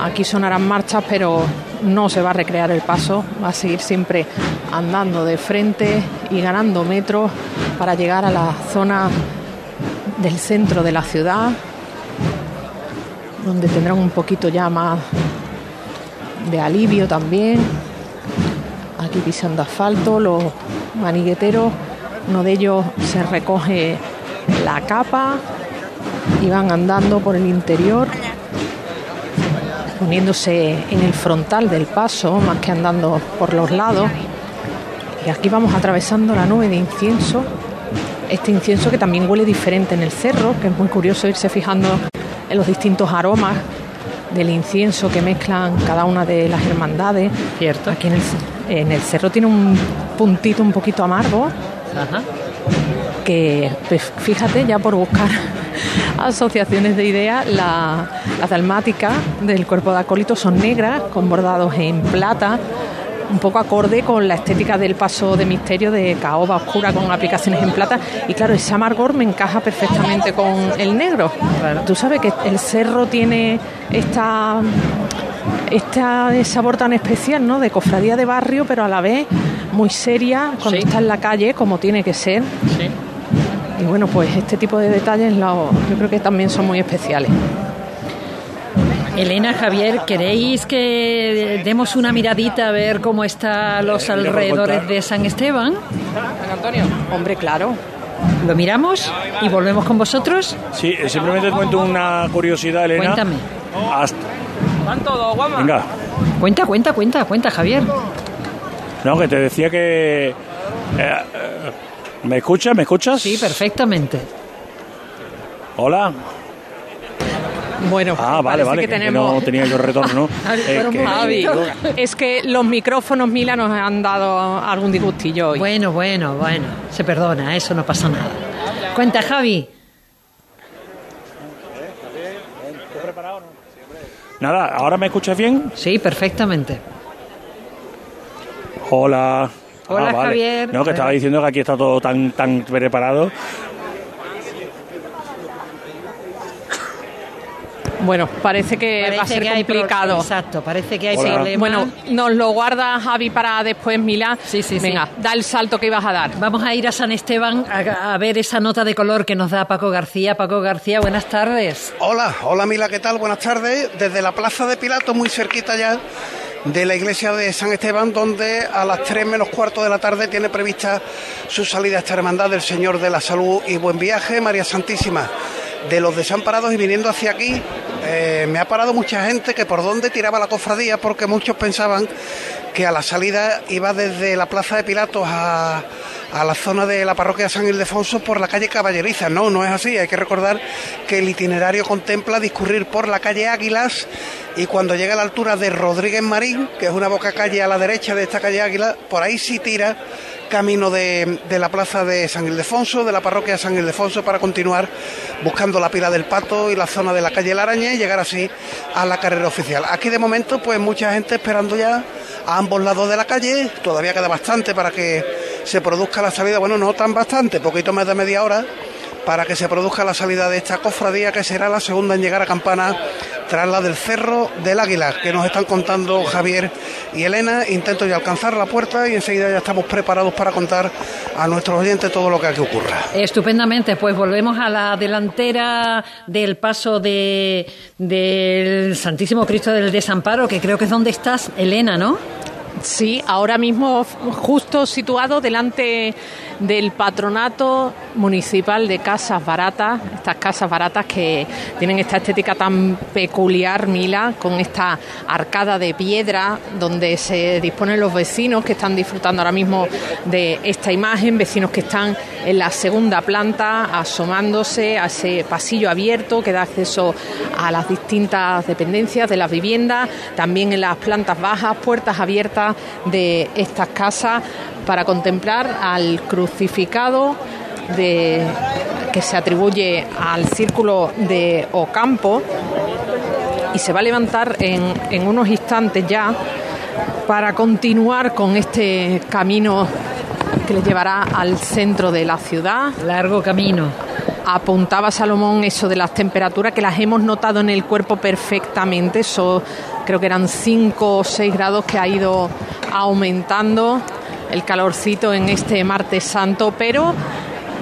Aquí sonarán marchas, pero no se va a recrear el paso, va a seguir siempre andando de frente y ganando metros para llegar a la zona del centro de la ciudad, donde tendrán un poquito ya más de alivio también. Aquí pisando asfalto, los manigueteros, uno de ellos se recoge la capa y van andando por el interior, poniéndose en el frontal del paso, más que andando por los lados. Y aquí vamos atravesando la nube de incienso. Este incienso que también huele diferente en el cerro, que es muy curioso irse fijando en los distintos aromas del incienso que mezclan cada una de las hermandades. Cierto. Aquí en el, en el cerro tiene un puntito un poquito amargo. Que, pues, fíjate, ya por buscar asociaciones de ideas, la- las dalmáticas del cuerpo de acólito son negras, con bordados en plata, un poco acorde con la estética del paso de misterio de caoba oscura con aplicaciones en plata. Y claro, ese amargor me encaja perfectamente con el negro. Tú sabes que el cerro tiene esta este sabor tan especial, ¿no? De cofradía de barrio, pero a la vez muy seria cuando está en la calle, como tiene que ser. Y bueno, pues este tipo de detalles lo- yo creo que también son muy especiales. Elena, Javier, ¿queréis que demos una miradita a ver cómo están los mira por alrededores de San Esteban? Antonio. Hombre, claro. ¿Lo miramos y volvemos con vosotros? Sí, eh, simplemente te cuento una curiosidad, Elena. Cuéntame. Hasta- Van todos, guama. Venga, Cuenta, cuenta, cuenta, cuenta, Javier. no, que te decía que... eh, eh, ¿Me escuchas? ¿Me escuchas? Sí, perfectamente. Hola. Bueno, Ah, vale, parece vale, que que, que tenemos- no tenía yo retorno. Eh, que- Javi, es que los micrófonos Mila nos han dado algún disgustillo hoy. Bueno, bueno, bueno. Se perdona, eso no pasa nada. Cuenta, Javi. Nada, ¿ahora me escuchas bien? Sí, perfectamente. Hola. Hola, Ah, vale. Javier. No, que estaba diciendo que aquí está todo tan, tan preparado. Bueno, parece que Parece va a ser que hay pro- complicado. Exacto, parece que hay Hola. problema. Bueno, nos lo guarda Javi para después, Mila. Sí, sí, sí. Venga, da el salto que ibas a dar. Vamos a ir a San Esteban a, a ver esa nota de color que nos da Paco García. Paco García, buenas tardes. Hola, hola Mila, ¿qué tal? Buenas tardes. Desde la Plaza de Pilato, muy cerquita ya de la iglesia de San Esteban, donde a las 3 menos cuarto de la tarde tiene prevista su salida a esta hermandad del Señor de la Salud y Buen Viaje, María Santísima de los desamparados y viniendo hacia aquí eh, me ha parado mucha gente que por dónde tiraba la cofradía porque muchos pensaban que a la salida iba desde la plaza de Pilatos a, a la zona de la parroquia San Ildefonso por la calle Caballeriza. No, no es así. Hay que recordar que el itinerario contempla discurrir por la calle Águilas y cuando llega a la altura de Rodríguez Marín, que es una boca calle a la derecha de esta calle Águila, por ahí sí tira camino de, la plaza de San Ildefonso, de la parroquia de San Ildefonso, para continuar buscando la pila del Pato y la zona de la calle Laraña y llegar así a la carrera oficial. Aquí de momento, pues mucha gente esperando ya a ambos lados de la calle, todavía queda bastante para que se produzca la salida, bueno, no tan bastante, poquito más de media hora, para que se produzca la salida de esta cofradía que será la segunda en llegar a Campana tras la del Cerro del Águila, que nos están contando Javier y Elena. Intento ya alcanzar la puerta y enseguida ya estamos preparados para contar a nuestros oyentes todo lo que aquí ocurra. Estupendamente, pues volvemos a la delantera del paso de, del Santísimo Cristo del Desamparo, que creo que es donde estás, Elena, ¿no? Sí, ahora mismo justo situado delante del patronato municipal de casas baratas, estas casas baratas que tienen esta estética tan peculiar, Mila, con esta arcada de piedra donde se disponen los vecinos que están disfrutando ahora mismo de esta imagen, vecinos que están en la segunda planta asomándose a ese pasillo abierto que da acceso a las distintas dependencias de las viviendas, también en las plantas bajas, puertas abiertas de estas casas para contemplar al crucificado que se atribuye al círculo de Ocampo y se va a levantar en, en unos instantes ya para continuar con este camino que les llevará al centro de la ciudad. Largo camino. Apuntaba Salomón eso de las temperaturas que las hemos notado en el cuerpo perfectamente. Eso creo que eran 5 o 6 grados que ha ido aumentando el calorcito en este martes santo, pero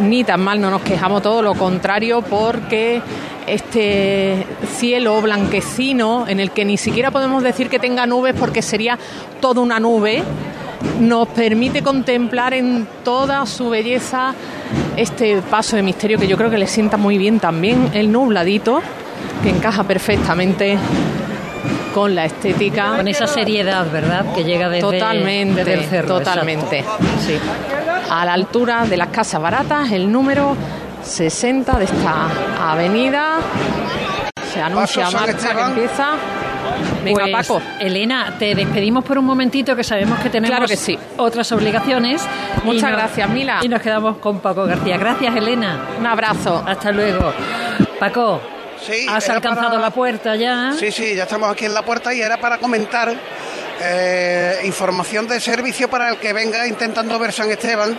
ni tan mal no nos quejamos, todo lo contrario, porque este cielo blanquecino en el que ni siquiera podemos decir que tenga nubes porque sería toda una nube, nos permite contemplar en toda su belleza este paso de misterio que yo creo que le sienta muy bien también el nubladito, que encaja perfectamente con la estética. Con esa seriedad, ¿verdad? Que llega desde, Totalmente, desde el cerro. totalmente. Sí. a la altura de las casas baratas, el número 60 de esta avenida. Se anuncia marcha que empieza. Venga, Pues, Paco. Elena, te despedimos por un momentito que sabemos que tenemos Claro que sí. otras obligaciones. Muchas nos- gracias, Mila. Y nos quedamos con Paco García. Gracias, Elena. Un abrazo. Hasta luego. Paco, Sí, has alcanzado para- la puerta ya. Sí, sí, ya estamos aquí en la puerta y era para comentar eh, información de servicio para el que venga intentando ver San Esteban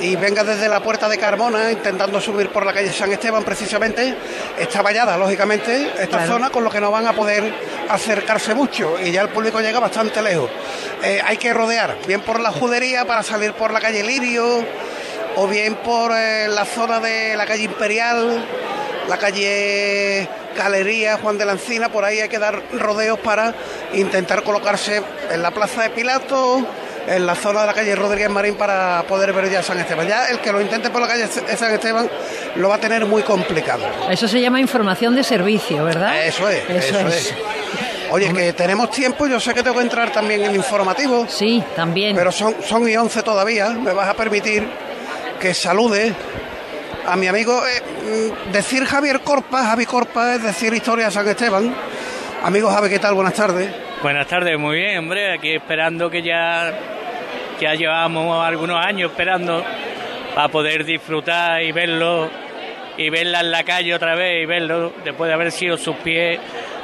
y venga desde la puerta de Carmona intentando subir por la calle San Esteban precisamente. Está vallada, lógicamente, esta Claro. zona, con lo que no van a poder acercarse mucho y ya el público llega bastante lejos. Eh, hay que rodear, bien por la judería para salir por la calle Lirio o bien por eh, la zona de la calle Imperial, la calle Galería, Juan de la Encina, por ahí hay que dar rodeos para intentar colocarse en la plaza de Pilato, en la zona de la calle Rodríguez Marín para poder ver ya San Esteban. Ya el que lo intente por la calle San Esteban lo va a tener muy complicado. Eso se llama información de servicio, ¿verdad? Eso es, eso, es. Oye, que tenemos tiempo, yo sé que tengo que entrar también en informativo. Sí, también. Pero son, son y 11 todavía, me vas a permitir que salude a mi amigo, eh, mm, decir Javier Corpa, Javi Corpa es decir historia San Esteban. Amigo Javi, ¿qué tal? Buenas tardes. Buenas tardes, muy bien, hombre, aquí esperando que ya, ya llevamos algunos años esperando para poder disfrutar y verlo y verla en la calle otra vez y verlo después de haber sido sus pies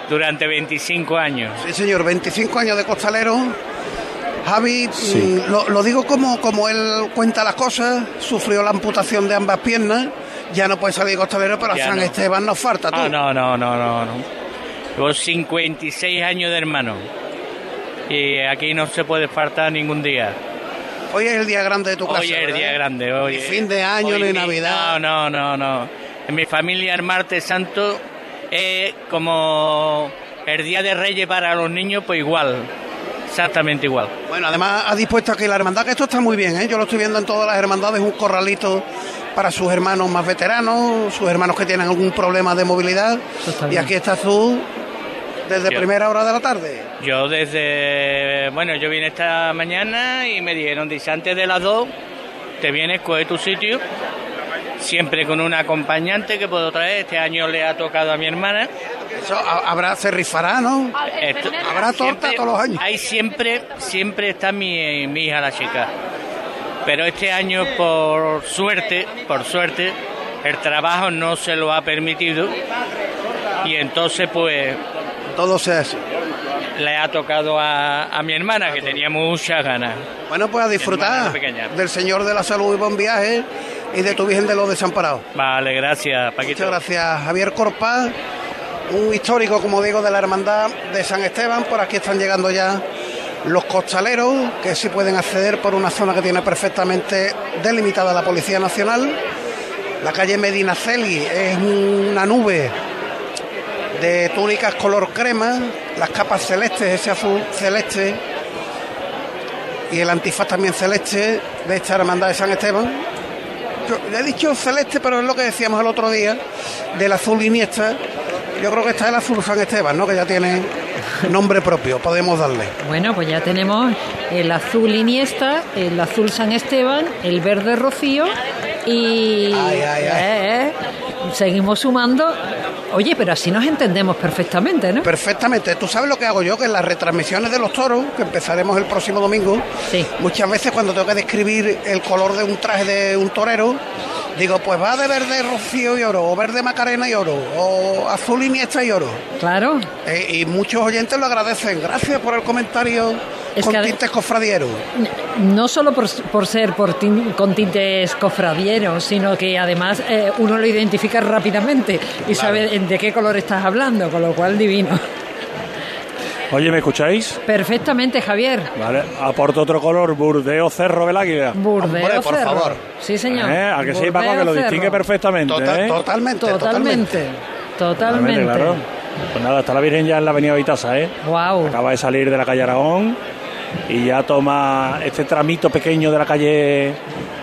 durante 25 años. Sí, señor, 25 años de costalero. Javi, Sí. mm, lo, lo digo como, como él cuenta las cosas, sufrió la amputación de ambas piernas, ya no puede salir costalero, pero a Ya San no. Esteban nos falta. tú. Ah, no, no, no, no, no. Llevo 56 años de hermano y aquí no se puede faltar ningún día. Hoy es el día grande de tu casa. Hoy es el ¿verdad? día grande. Hoy Ni fin de año, ni Navidad. No, no, no, no. En mi familia el martes santo es como el día de Reyes para los niños, pues igual. Exactamente igual. Bueno, además ha dispuesto aquí la hermandad, que esto está muy bien, ¿eh? yo lo estoy viendo en todas las hermandades, un corralito para sus hermanos más veteranos, sus hermanos que tienen algún problema de movilidad. está Y aquí estás tú desde Yo- primera hora de la tarde. Yo desde, bueno, yo vine esta mañana y me dijeron, dice, antes de las dos, te vienes, coge tu sitio, siempre con un acompañante que puedo traer. Este año le ha tocado a mi hermana. Eso ha- habrá, se rifará, ¿no? Esto- Habrá torta siempre- todos los años. Ahí siempre, siempre está mi, mi hija, la chica. Pero este año, por suerte, por suerte, el trabajo no se lo ha permitido. Y entonces, pues... Todo se hace. Le ha tocado a, a mi hermana, que tenía muchas ganas. Bueno, pues a disfrutar del Señor de la Salud y buen viaje y de tu Virgen de los Desamparados. Vale, gracias, Paquito. Muchas gracias, Javier Corpá, un histórico, como digo, de la Hermandad de San Esteban. Por aquí están llegando ya los costaleros, que sí pueden acceder por una zona que tiene perfectamente delimitada la Policía Nacional. La calle Medinaceli es una nube de túnicas color crema, las capas celestes, ese azul celeste, y el antifaz también celeste de esta Hermandad de San Esteban. He dicho celeste, pero es lo que decíamos el otro día del azul Iniesta. Yo creo que está el azul San Esteban, ¿no? Que ya tiene nombre propio, podemos darle. Bueno, pues ya tenemos el azul Iniesta, el azul San Esteban, el verde Rocío y Eh, eh, seguimos sumando. Oye, pero así nos entendemos perfectamente, ¿no? Perfectamente. ¿Tú sabes lo que hago yo? Que en las retransmisiones de los toros, que empezaremos el próximo domingo, muchas veces cuando tengo que describir el color de un traje de un torero, digo, pues va de verde rocío y oro, o verde macarena y oro, o azul iniesta y oro. Claro. Eh, y muchos oyentes lo agradecen. Gracias por el comentario Es con tintes cofradieros. No solo por, por ser por tin- con tintes cofradieros, sino que además eh, uno lo identifica rápidamente y Claro. sabe de qué color estás hablando, con lo cual divino. Oye, ¿me escucháis? Perfectamente, Javier. Vale, aporto otro color, burdeo cerro del águila. Burdeo cerro. Sí, señor. ¿Eh? A que sí, Paco, que lo cerro. distingue perfectamente. Total- ¿eh? totalmente, Totalmente. Totalmente. claro. Pues nada, está la Virgen ya en la avenida Vitasa, ¿eh? Wow. Acaba de salir de la calle Aragón y ya toma este tramito pequeño de la calle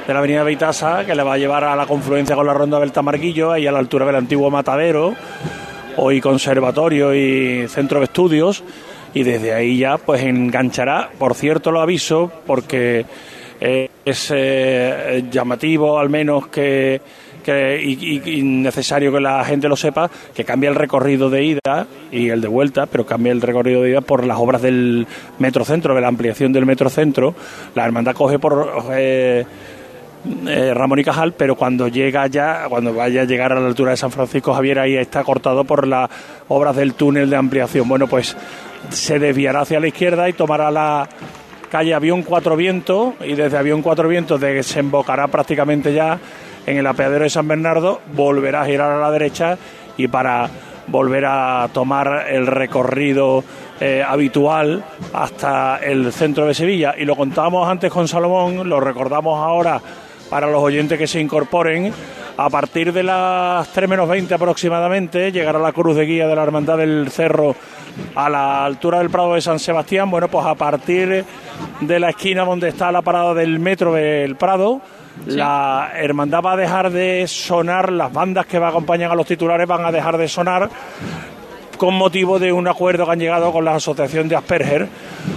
de la avenida Vitasa que le va a llevar a la confluencia con la ronda del Tamarguillo, ahí a la altura del antiguo matadero, hoy conservatorio y centro de estudios, y desde ahí ya pues enganchará. Por cierto, lo aviso porque eh, es eh, llamativo al menos que, y necesario que la gente lo sepa que cambia el recorrido de ida y el de vuelta pero cambia el recorrido de ida por las obras del metrocentro de la ampliación del metrocentro la hermandad coge por eh, eh, Ramón y Cajal, pero cuando llega ya, cuando vaya a llegar a la altura de San Francisco Javier, ahí está cortado por las obras del túnel de ampliación. Bueno, pues se desviará hacia la izquierda y tomará la calle Avión Cuatro Vientos y desde Avión Cuatro Vientos desembocará prácticamente ya en el apeadero de San Bernardo, volverá a girar a la derecha y para volver a tomar el recorrido eh, habitual hasta el centro de Sevilla. Y lo contábamos antes con Salomón, lo recordamos ahora para los oyentes que se incorporen. A partir de las 3 menos 20 aproximadamente llegará la cruz de guía de la Hermandad del Cerro a la altura del Prado de San Sebastián. Bueno, pues a partir de la esquina donde está la parada del metro del Prado, la hermandad va a dejar de sonar, las bandas que acompañan a los titulares van a dejar de sonar con motivo de un acuerdo que han llegado con la Asociación de Asperger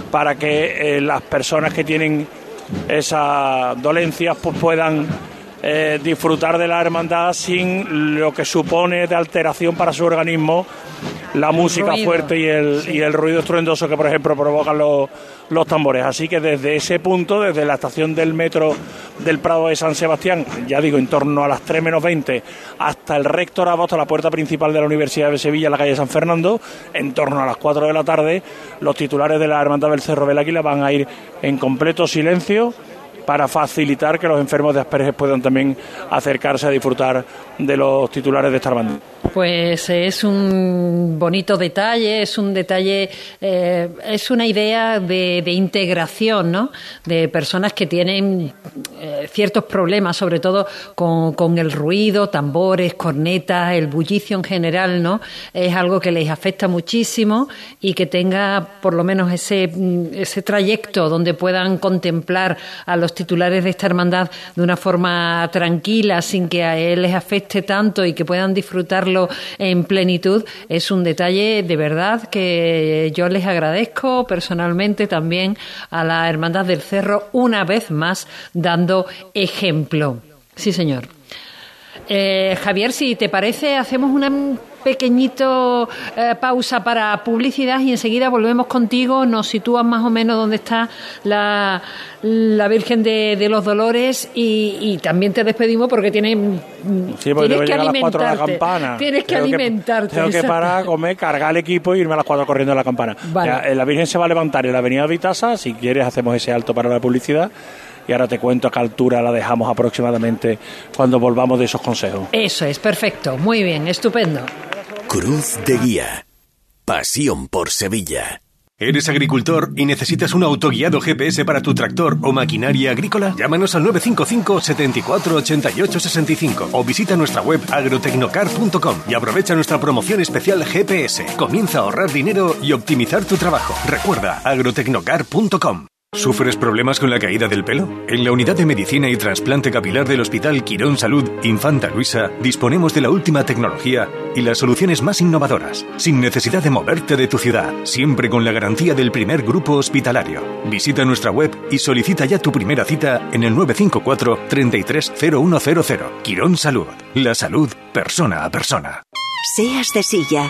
para que eh, las personas que tienen esas dolencias pues puedan eh, disfrutar de la hermandad sin lo que supone de alteración para su organismo la música ruido. fuerte y el, y el ruido estruendoso que por ejemplo provocan los, los tambores. Así que desde ese punto, desde la estación del metro del Prado de San Sebastián, ya digo, en torno a las 3 menos 20, hasta el rectorado, hasta la puerta principal de la Universidad de Sevilla, en la calle San Fernando, en torno a las 4 de la tarde, los titulares de la Hermandad del Cerro del Águila van a ir en completo silencio para facilitar que los enfermos de Asperger puedan también acercarse a disfrutar de los titulares de esta hermandad. Pues es un bonito detalle, es un detalle, eh, es una idea de, de integración, ¿no? De personas que tienen eh, ciertos problemas, sobre todo con, con el ruido, tambores, cornetas, el bullicio en general, ¿no? Es algo que les afecta muchísimo y que tenga por lo menos ese, mm, ese trayecto donde puedan contemplar a los titulares de esta hermandad de una forma tranquila, sin que a él les afecte tanto y que puedan disfrutarlo en plenitud, es un detalle de verdad que yo les agradezco personalmente también a la Hermandad del Cerro una vez más dando ejemplo. Sí, señor. Eh, Javier, si te parece, hacemos una pequeñito eh, pausa para publicidad y enseguida volvemos contigo. Nos sitúas más o menos donde está la, la Virgen de, de los Dolores y, y también te despedimos porque tienes, Sí, porque tienes que llegar a las 4 de la alimentarte. campana. Tienes que Tengo alimentarte. tengo que parar, comer, cargar el equipo y irme a las 4 corriendo a la campana. Vale. Ya, eh, la Virgen se va a levantar en la avenida Vitasa. Si quieres, hacemos ese alto para la publicidad. Y ahora te cuento a qué altura la dejamos aproximadamente cuando volvamos de esos consejos. Eso es, perfecto. Muy bien, estupendo. Cruz de Guía. Pasión por Sevilla. ¿Eres agricultor y necesitas un autoguiado GPS para tu tractor o maquinaria agrícola? Llámanos al 955 74 88 65 o visita nuestra web agrotecnocar.com y aprovecha nuestra promoción especial GPS. Comienza a ahorrar dinero y optimizar tu trabajo. Recuerda agrotecnocar.com. ¿Sufres problemas con la caída del pelo? En la unidad de medicina y trasplante capilar del Hospital Quirón Salud Infanta Luisa disponemos de la última tecnología y las soluciones más innovadoras, sin necesidad de moverte de tu ciudad, siempre con la garantía del primer grupo hospitalario. Visita nuestra web y solicita ya tu primera cita en el 954 330100. Quirón Salud, la salud persona a persona. Seas de silla,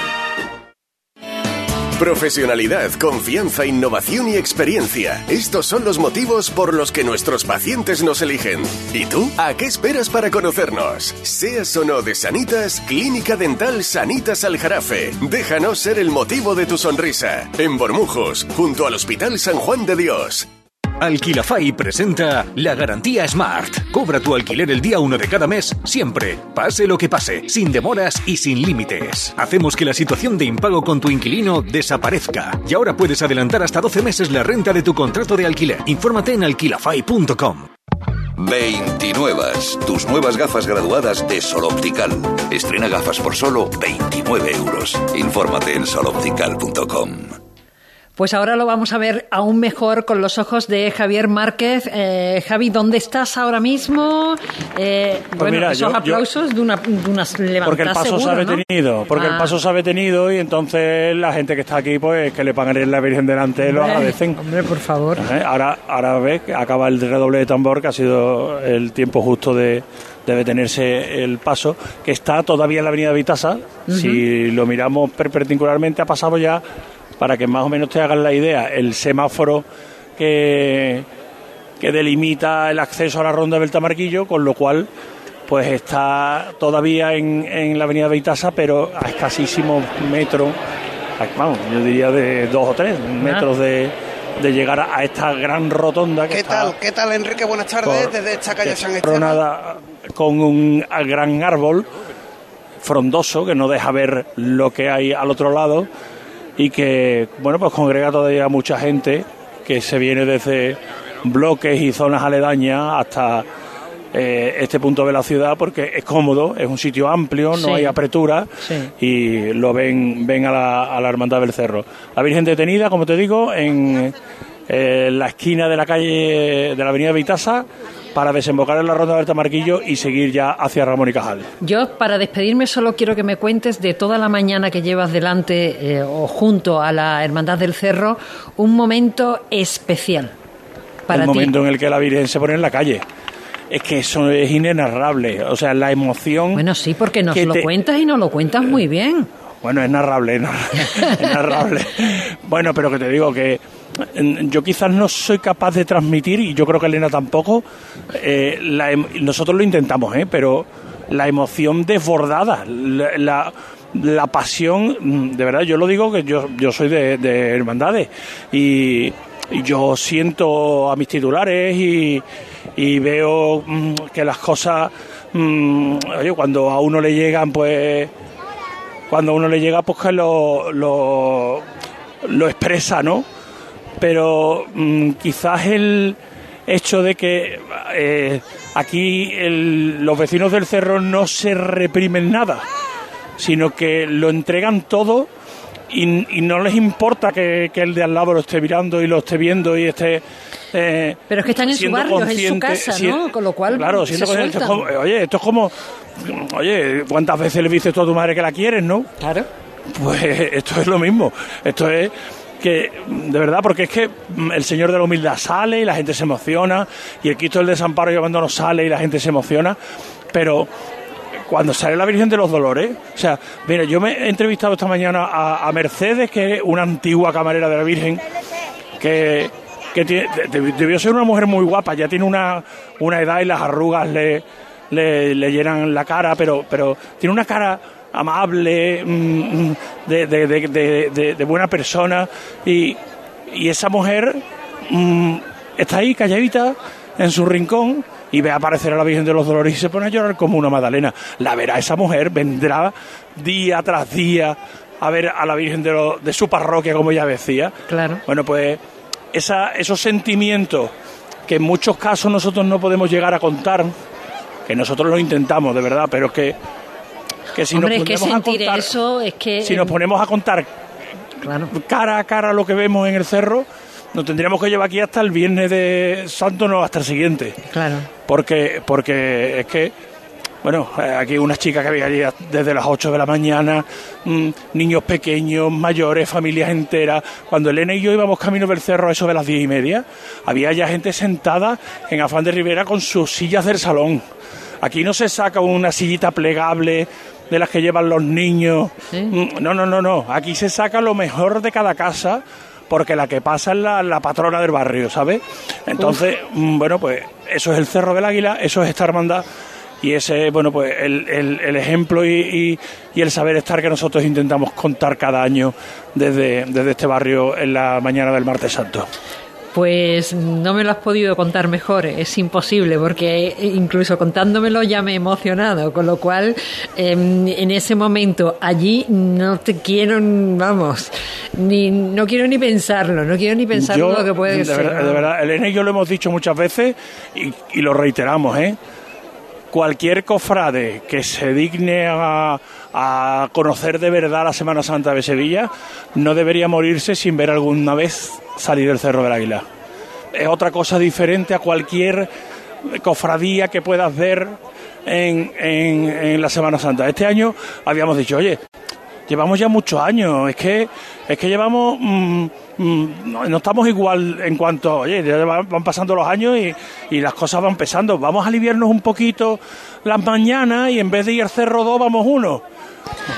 Profesionalidad, confianza, innovación y experiencia. Estos son los motivos por los que nuestros pacientes nos eligen. ¿Y tú? ¿A qué esperas para conocernos? Seas o no de Sanitas, Clínica Dental Sanitas Aljarafe. Déjanos ser el motivo de tu sonrisa. En Bormujos, junto al Hospital San Juan de Dios. Alquilafy presenta la garantía Smart. Cobra tu alquiler el día 1 de cada mes, siempre, pase lo que pase, sin demoras y sin límites. Hacemos que la situación de impago con tu inquilino desaparezca. Y ahora puedes adelantar hasta 12 meses la renta de tu contrato de alquiler. Infórmate en alquilafy.com. 29. Tus nuevas gafas graduadas de Sol Optical. Estrena gafas por solo 29 euros. Infórmate en soloptical.com. Pues ahora lo vamos a ver aún mejor con los ojos de Javier Márquez. Eh, Javi, ¿dónde estás ahora mismo? Eh, Pues bueno, mira, esos yo- yo- aplausos de, una, de unas levantadas Porque el paso se ha detenido, porque Ah. el paso se ha detenido y entonces la gente que está aquí, pues que le pagaré la Virgen delante, lo agradecen. Hombre, por favor. Eh, Ahora, ahora ves que acaba el redoble de tambor, que ha sido el tiempo justo de, de detenerse el paso, que está todavía en la avenida Vitasa. Si lo miramos perpendicularmente, ha pasado ya, para que más o menos te hagan la idea, el semáforo que, que delimita el acceso a la ronda del Tamarquillo, con lo cual pues está todavía en, en la avenida Vitasa, pero a escasísimos metros, vamos, yo diría de dos o tres metros de, de llegar a, esta gran rotonda que ¿Qué está tal? ¿Qué tal, Enrique? Buenas tardes Por- desde esta calle San Esteban. coronada con un a- gran árbol frondoso que no deja ver lo que hay al otro lado y que bueno pues congrega todavía mucha gente que se viene desde bloques y zonas aledañas hasta eh, este punto de la ciudad porque es cómodo, es un sitio amplio, no hay apretura y lo ven, ven a, la, a la Hermandad del Cerro. La Virgen detenida, como te digo, en eh, la esquina de la calle de la avenida Vitasa para desembocar en la ronda del Tamarquillo y seguir ya hacia Ramón y Cajal. Yo, para despedirme, solo quiero que me cuentes de toda la mañana que llevas delante eh, o junto a la Hermandad del Cerro, un momento especial para ti. momento en el que la Virgen se pone en la calle. Es que eso es inenarrable. O sea, la emoción. Bueno, sí, porque nos lo te- cuentas y nos lo cuentas muy bien. Bueno, es narrable, es nar- es narrable. Bueno, pero que te digo que yo quizás no soy capaz de transmitir, y yo creo que Elena tampoco, eh, la em- nosotros lo intentamos, ¿eh? pero la emoción desbordada, la, la, pasión, mm, de verdad, yo lo digo que yo, yo soy de, de hermandades y, yo siento a mis titulares y, veo mm, que las cosas, mm, cuando a uno le llegan, pues cuando a uno le llega, pues que lo, lo expresa, ¿no? Pero mm, quizás el hecho de que eh, aquí el- los vecinos del cerro no se reprimen nada, sino que lo entregan todo y, y no les importa que, que el de al lado lo esté mirando y lo esté viendo y esté... eh, Pero es que están en su barrio, en su casa, si- ¿no? Con lo cual Claro, se siendo consciente, esto es como- oye, esto es como, oye, ¿cuántas veces le dices tú a tu madre que la quieres, no? Claro. Pues esto es lo mismo, esto es que, de verdad, porque es que mm, el Señor de la Humildad sale y la gente se emociona, y el Cristo del Desamparo y Abandono sale y la gente se emociona, pero cuando sale la Virgen de los Dolores, o sea, mira, yo me he entrevistado esta mañana a, Mercedes, que es una antigua camarera de la Virgen, que, que tiene- de- de- debió ser una mujer muy guapa, ya tiene una, una edad y las arrugas le, le, le llenan la cara, pero, pero tiene una cara amable, mm, mm, de, de- de- de- de- de buena persona, y, y esa mujer mm, está ahí calladita en su rincón y ve aparecer a la Virgen de los Dolores y se pone a llorar como una Magdalena. La verá esa mujer, vendrá día tras día a ver a la Virgen de, lo- de su parroquia, como ya decía. Claro. Bueno, pues esa, esos sentimientos que en muchos casos nosotros no podemos llegar a contar, que nosotros lo intentamos, de verdad, pero que, que si Hombre, es nos que ponemos a sentir contar, eso es que... si nos ponemos a contar cara a cara lo que vemos en el cerro, nos tendríamos que llevar aquí hasta el viernes de Santo, no, hasta el siguiente. Claro. Porque, porque es que, bueno, eh, aquí unas chicas que había allí desde las 8 de la mañana, mm, niños pequeños, mayores, familias enteras. Cuando Elena y yo íbamos camino del cerro a eso de las 10 y media, había ya gente sentada en Afán de Rivera con sus sillas del salón. Aquí no se saca una sillita plegable de las que llevan los niños. Mm, No, no, no, no. Aquí se saca lo mejor de cada casa porque la que pasa es la, la patrona del barrio, ¿sabes? Entonces, mm, bueno, pues eso es el Cerro del Águila, eso es esta hermandad y ese es, bueno, pues el, el- el ejemplo y, y- y el saber estar que nosotros intentamos contar cada año desde, desde este barrio en la mañana del martes santo. Pues no me lo has podido contar mejor, es imposible, porque incluso contándomelo ya me he emocionado, con lo cual em, en ese momento allí no te quiero, vamos, ni no quiero ni pensarlo, no quiero ni pensar Yo, lo que puede de ser. Verdad, de verdad, Elena y yo lo hemos dicho muchas veces y, y lo reiteramos, ¿eh? Cualquier cofrade que se digne a, a conocer de verdad la Semana Santa de Sevilla no debería morirse sin ver alguna vez salir el Cerro del Águila. Es otra cosa diferente a cualquier cofradía que puedas ver en, la Semana Santa. Este año habíamos dicho, oye, llevamos ya muchos años, es que es que llevamos mm, mm, no, estamos igual en cuanto, oye, ya van, pasando los años y, y las cosas van pesando. Vamos a aliviarnos un poquito las mañanas y en vez de ir al cerro 2 vamos uno.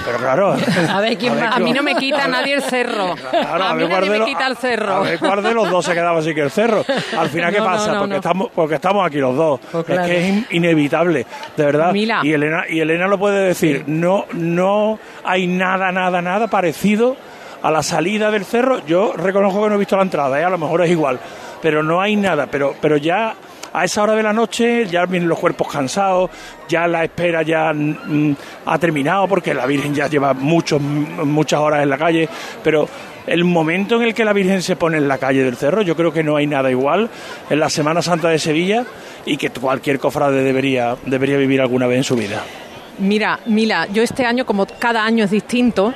Pero claro, A ver quién ver va. A mí no me quita nadie el cerro. Claro, a a mí nadie me quita el cerro. A ver cuál de los dos se quedaba así que el cerro. Al final, ¿qué No, pasa? no, porque. Estamos, porque estamos aquí los dos. claro. Es que es in- inevitable, de verdad. Mira. Y Elena, y Elena lo puede decir. No, no hay nada, nada, nada parecido a la salida del cerro. Yo reconozco que no he visto la entrada, ¿eh? a lo mejor es igual. Pero no hay nada. Pero, pero ya a esa hora de la noche ya vienen los cuerpos cansados, ya la espera ya mm, ha terminado porque la Virgen ya lleva muchos, muchas horas en la calle, pero el momento en el que la Virgen se pone en la calle del cerro, yo creo que no hay nada igual en la Semana Santa de Sevilla y que cualquier cofrade debería, debería vivir alguna vez en su vida. Mira, Mila, yo este año, como cada año es distinto,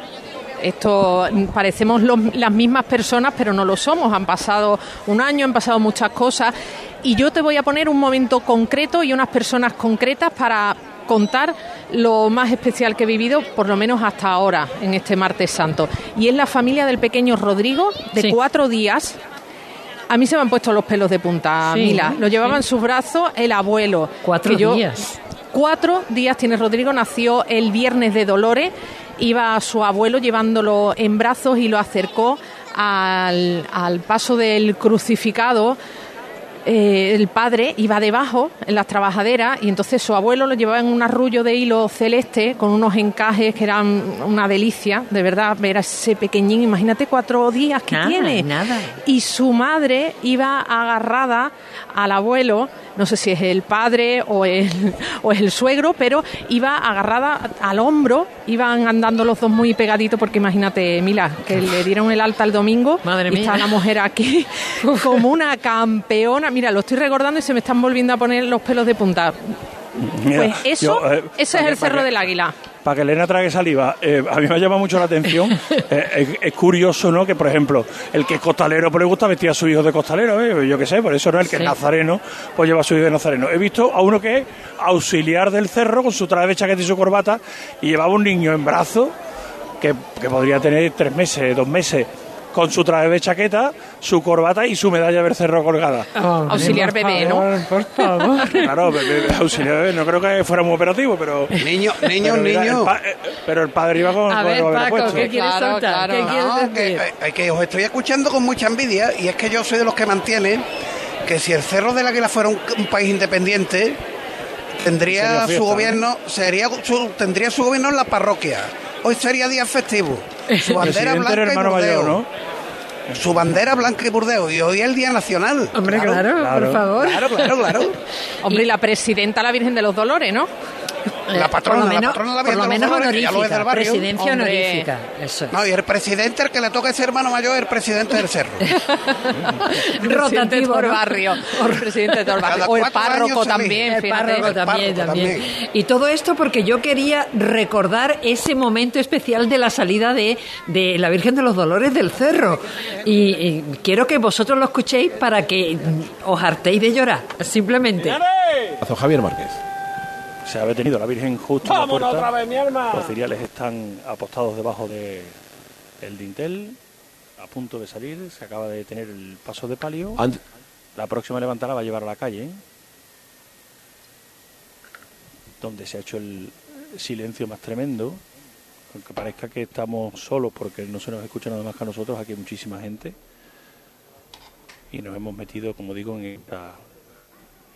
esto mm, parecemos las mismas personas, pero no lo somos. Han pasado un año, han pasado muchas cosas, y yo te voy a poner un momento concreto y unas personas concretas para contar lo más especial que he vivido, por lo menos hasta ahora, en este martes santo. Y es la familia del pequeño Rodrigo, de Sí. cuatro días. A mí se me han puesto los pelos de punta, Sí, Mila. Lo llevaba sí. en sus brazos el abuelo. Cuatro que yo- días. Cuatro días tiene Rodrigo, nació el viernes de Dolores, iba a su abuelo llevándolo en brazos y lo acercó al, al paso del crucificado. Eh, el padre iba debajo en las trabajaderas y entonces su abuelo lo llevaba en un arrullo de hilo celeste con unos encajes que eran una delicia, de verdad, ver a ese pequeñín, imagínate cuatro días que Nada, tiene. nada. Y su madre iba agarrada al abuelo, no sé si es el padre o el, o es el suegro, pero iba agarrada al hombro, iban andando los dos muy pegaditos, porque imagínate, Mila, que le dieron el alta el domingo Madre y mía. está la mujer aquí como una campeona. Mira, lo estoy recordando y se me están volviendo a poner los pelos de punta. Mira, Pues eso, yo, eh, ese pa' es que- el Cerro que- del Águila. Para que Elena trague saliva, eh, a mí me llama mucho la atención. eh, es, curioso, ¿no? Que, por ejemplo, el que es costalero, pues le gusta vestir a su hijo de costalero, ¿eh? Yo qué sé, por eso no el que Sí. es nazareno, pues lleva a su hijo de nazareno. He visto a uno que es auxiliar del cerro con su traje de chaqueta y su corbata y llevaba un niño en brazo que, que podría tener tres meses, dos meses, con su traje de chaqueta, su corbata y su medalla del cerro colgada. Auxiliar bebé, ¿no? Por favor. Claro, be- be- auxiliar bebé, no creo que fuera muy operativo, pero... Niño, niño, pero, niño. el eh, pero el padre iba con, A con ver, el bebé Paco, puesto. ¿qué quieres Claro, soltar? claro. ¿Qué quieres No, decir? eh, que os estoy escuchando con mucha envidia y es que yo soy de los que mantiene que si el Cerro del Águila fuera un, un país independiente tendría fiesta, su ¿no? gobierno sería su, tendría su gobierno en la parroquia hoy sería día festivo su bandera blanca era y hermano burdeo mayor, ¿no? su bandera blanca y burdeo y hoy es el día nacional Hombre, claro, claro. por favor. claro claro claro Hombre, y la presidenta, la Virgen de los Dolores, ¿no? La patrona por lo la patrona de la por Virgen lo de los menos Dolores, que ya lo es del honorífica, barrio. presidencia Hombre. honorífica, eso es. no, y el presidente, el que le toca ser hermano mayor, es el presidente del cerro. Rotativo, ¿no? barrio. O el presidente de todo el barrio. Cada O el párroco también. El párroco también, párroco también. también. Y todo esto porque yo quería recordar ese momento especial de la salida de, de la Virgen de los Dolores del Cerro. Y, y quiero que vosotros lo escuchéis para que os hartéis de llorar, simplemente. Javier Márquez. Se ha detenido la Virgen justo en la ¡Vámonos puerta. otra vez, mi alma! Los ciriales están apostados debajo de el dintel, a punto de salir. Se acaba de detener el paso de palio. La próxima levantada va a llevar a la calle, donde se ha hecho el silencio más tremendo. Aunque parezca que estamos solos porque no se nos escucha nada más que a nosotros, aquí hay muchísima gente. Y nos hemos metido, como digo, en, esta-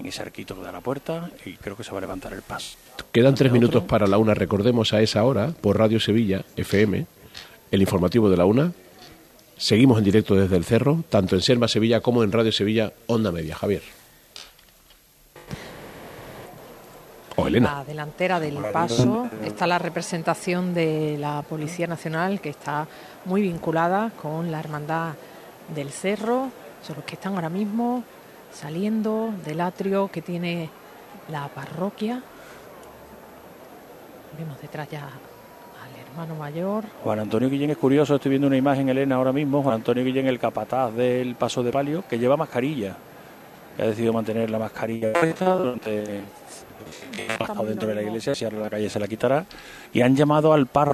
en ese arquito a la puerta y creo que se va a levantar el paso. Quedan tres minutos para la una. Recordemos a esa hora, por Radio Sevilla, FM, el informativo de la una, Seguimos en directo desde el cerro, tanto en Selva Sevilla como en Radio Sevilla Onda Media. Javier. O Elena. La delantera del paso está la representación de la Policía Nacional que está muy vinculada con la Hermandad del Cerro. Son los que están ahora mismo saliendo del atrio que tiene la parroquia. Vemos detrás ya al hermano mayor. Juan Antonio Guillén es curioso, estoy viendo una imagen, Elena, ahora mismo. Juan Antonio Guillén, el capataz del paso de palio, que lleva mascarilla. Que ha decidido mantener la mascarilla puesta durante. ha estado dentro de la iglesia, si ahora la calle se la quitará. Y han llamado al párroco